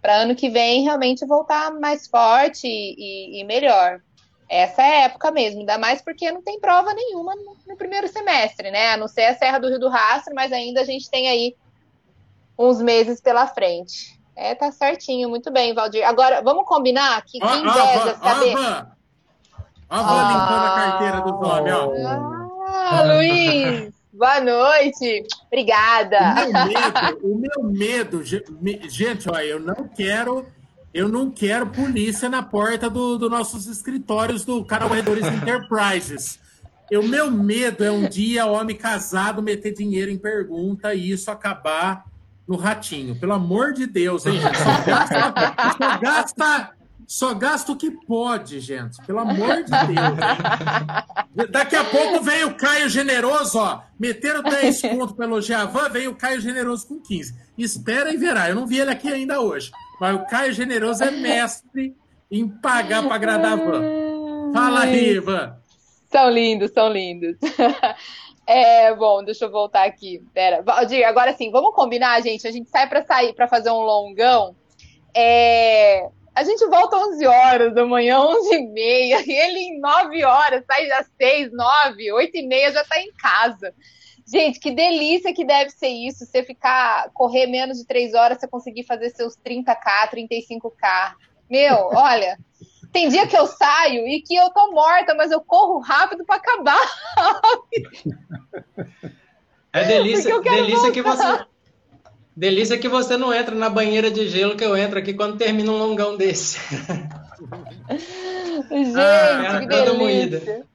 para ano que vem realmente voltar mais forte e, e, melhor. Essa é a época mesmo, ainda mais porque não tem prova nenhuma no, no primeiro semestre, né? A não ser a Serra do Rio do Rastro, mas ainda a gente tem aí uns meses pela frente. É, tá certinho, muito bem, Valdir. Agora, vamos combinar que quem inveja saber. Ó, a limpando a carteira do nome, ó. Ah, Luiz! Boa noite. Obrigada. O meu medo, o meu medo gente, olha, eu não quero, eu não quero polícia na porta dos do nossos escritórios do Canal Corredores Enterprises. O meu medo é um dia homem casado meter dinheiro em pergunta e isso acabar no ratinho. Pelo amor de Deus, hein, gente? Só gasta, só gasta, só gasta o que pode, gente. Pelo amor de Deus. Hein? Daqui a pouco vem o Caio Generoso, ó. Meteram 10 pontos pelo elogiar a vem o Caio Generoso com 15. Espera e verá. Eu não vi ele aqui ainda hoje. Mas o Caio Generoso é mestre em pagar para agradar a van. Fala aí, Ivan. São lindos, são lindos. É, bom, deixa eu voltar aqui. Pera. Valdir, agora sim, vamos combinar, gente. A gente sai para sair para fazer um longão. É, a gente volta 11 horas da manhã, 11 e meia, e ele em 9 horas, sai às 6, 9, 8 e meia, já está em casa. Gente, que delícia que deve ser isso, você ficar, correr menos de 3 horas, você conseguir fazer seus 30K, 35K. Meu, olha, tem dia que eu saio e que eu tô morta, mas eu corro rápido para acabar. é delícia, delícia que você delícia que você não entra na banheira de gelo que eu entro aqui quando termina um longão desse. Gente, ah, que delícia.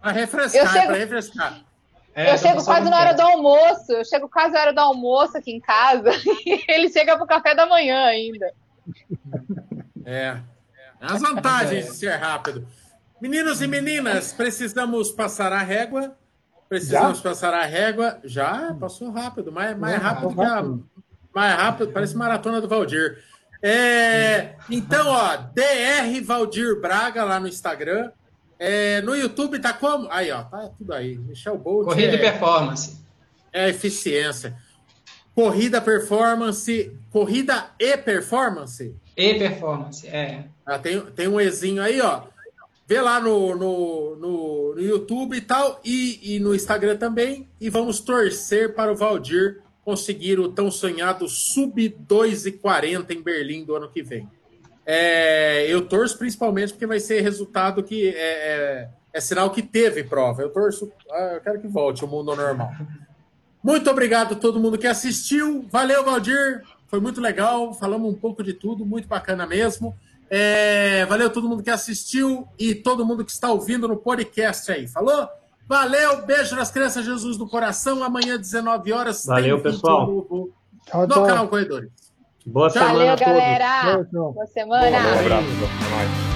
Para refrescar, chego... para refrescar. É, eu chego quase na hora do almoço. Eu chego quase na hora do almoço aqui em casa e ele chega pro café da manhã ainda. É. As vantagens de ser rápido. Meninos e meninas, precisamos passar a régua. Precisamos Já? passar a régua. Já passou rápido, mais, mais rápido que a. Mais rápido, parece maratona do Valdir. É, então, ó, DR Valdir Braga lá no Instagram. É, no YouTube tá como? Aí, ó, tá tudo aí. Michel Bolt. Corrida é, e performance. É eficiência. Corrida performance. Corrida e performance. E performance, é. Ah, tem, tem um Ezinho aí, ó. Vê lá no, no, no, no YouTube e tal, e, e no Instagram também. E vamos torcer para o Valdir conseguir o tão sonhado sub 2,40 em Berlim do ano que vem. É, eu torço principalmente porque vai ser resultado que é, é, é, sinal que teve prova. Eu torço, ah, eu quero que volte o mundo ao normal. Muito obrigado a todo mundo que assistiu. Valeu, Valdir. Foi muito legal. Falamos um pouco de tudo, muito bacana mesmo. É, valeu todo mundo que assistiu e todo mundo que está ouvindo no podcast aí. Falou? Valeu, beijo nas crianças Jesus do coração. Amanhã, 19 horas. Valeu, pessoal. No, no canal Corredores. Boa Valeu, semana. Valeu, galera. Boa semana. Um abraço.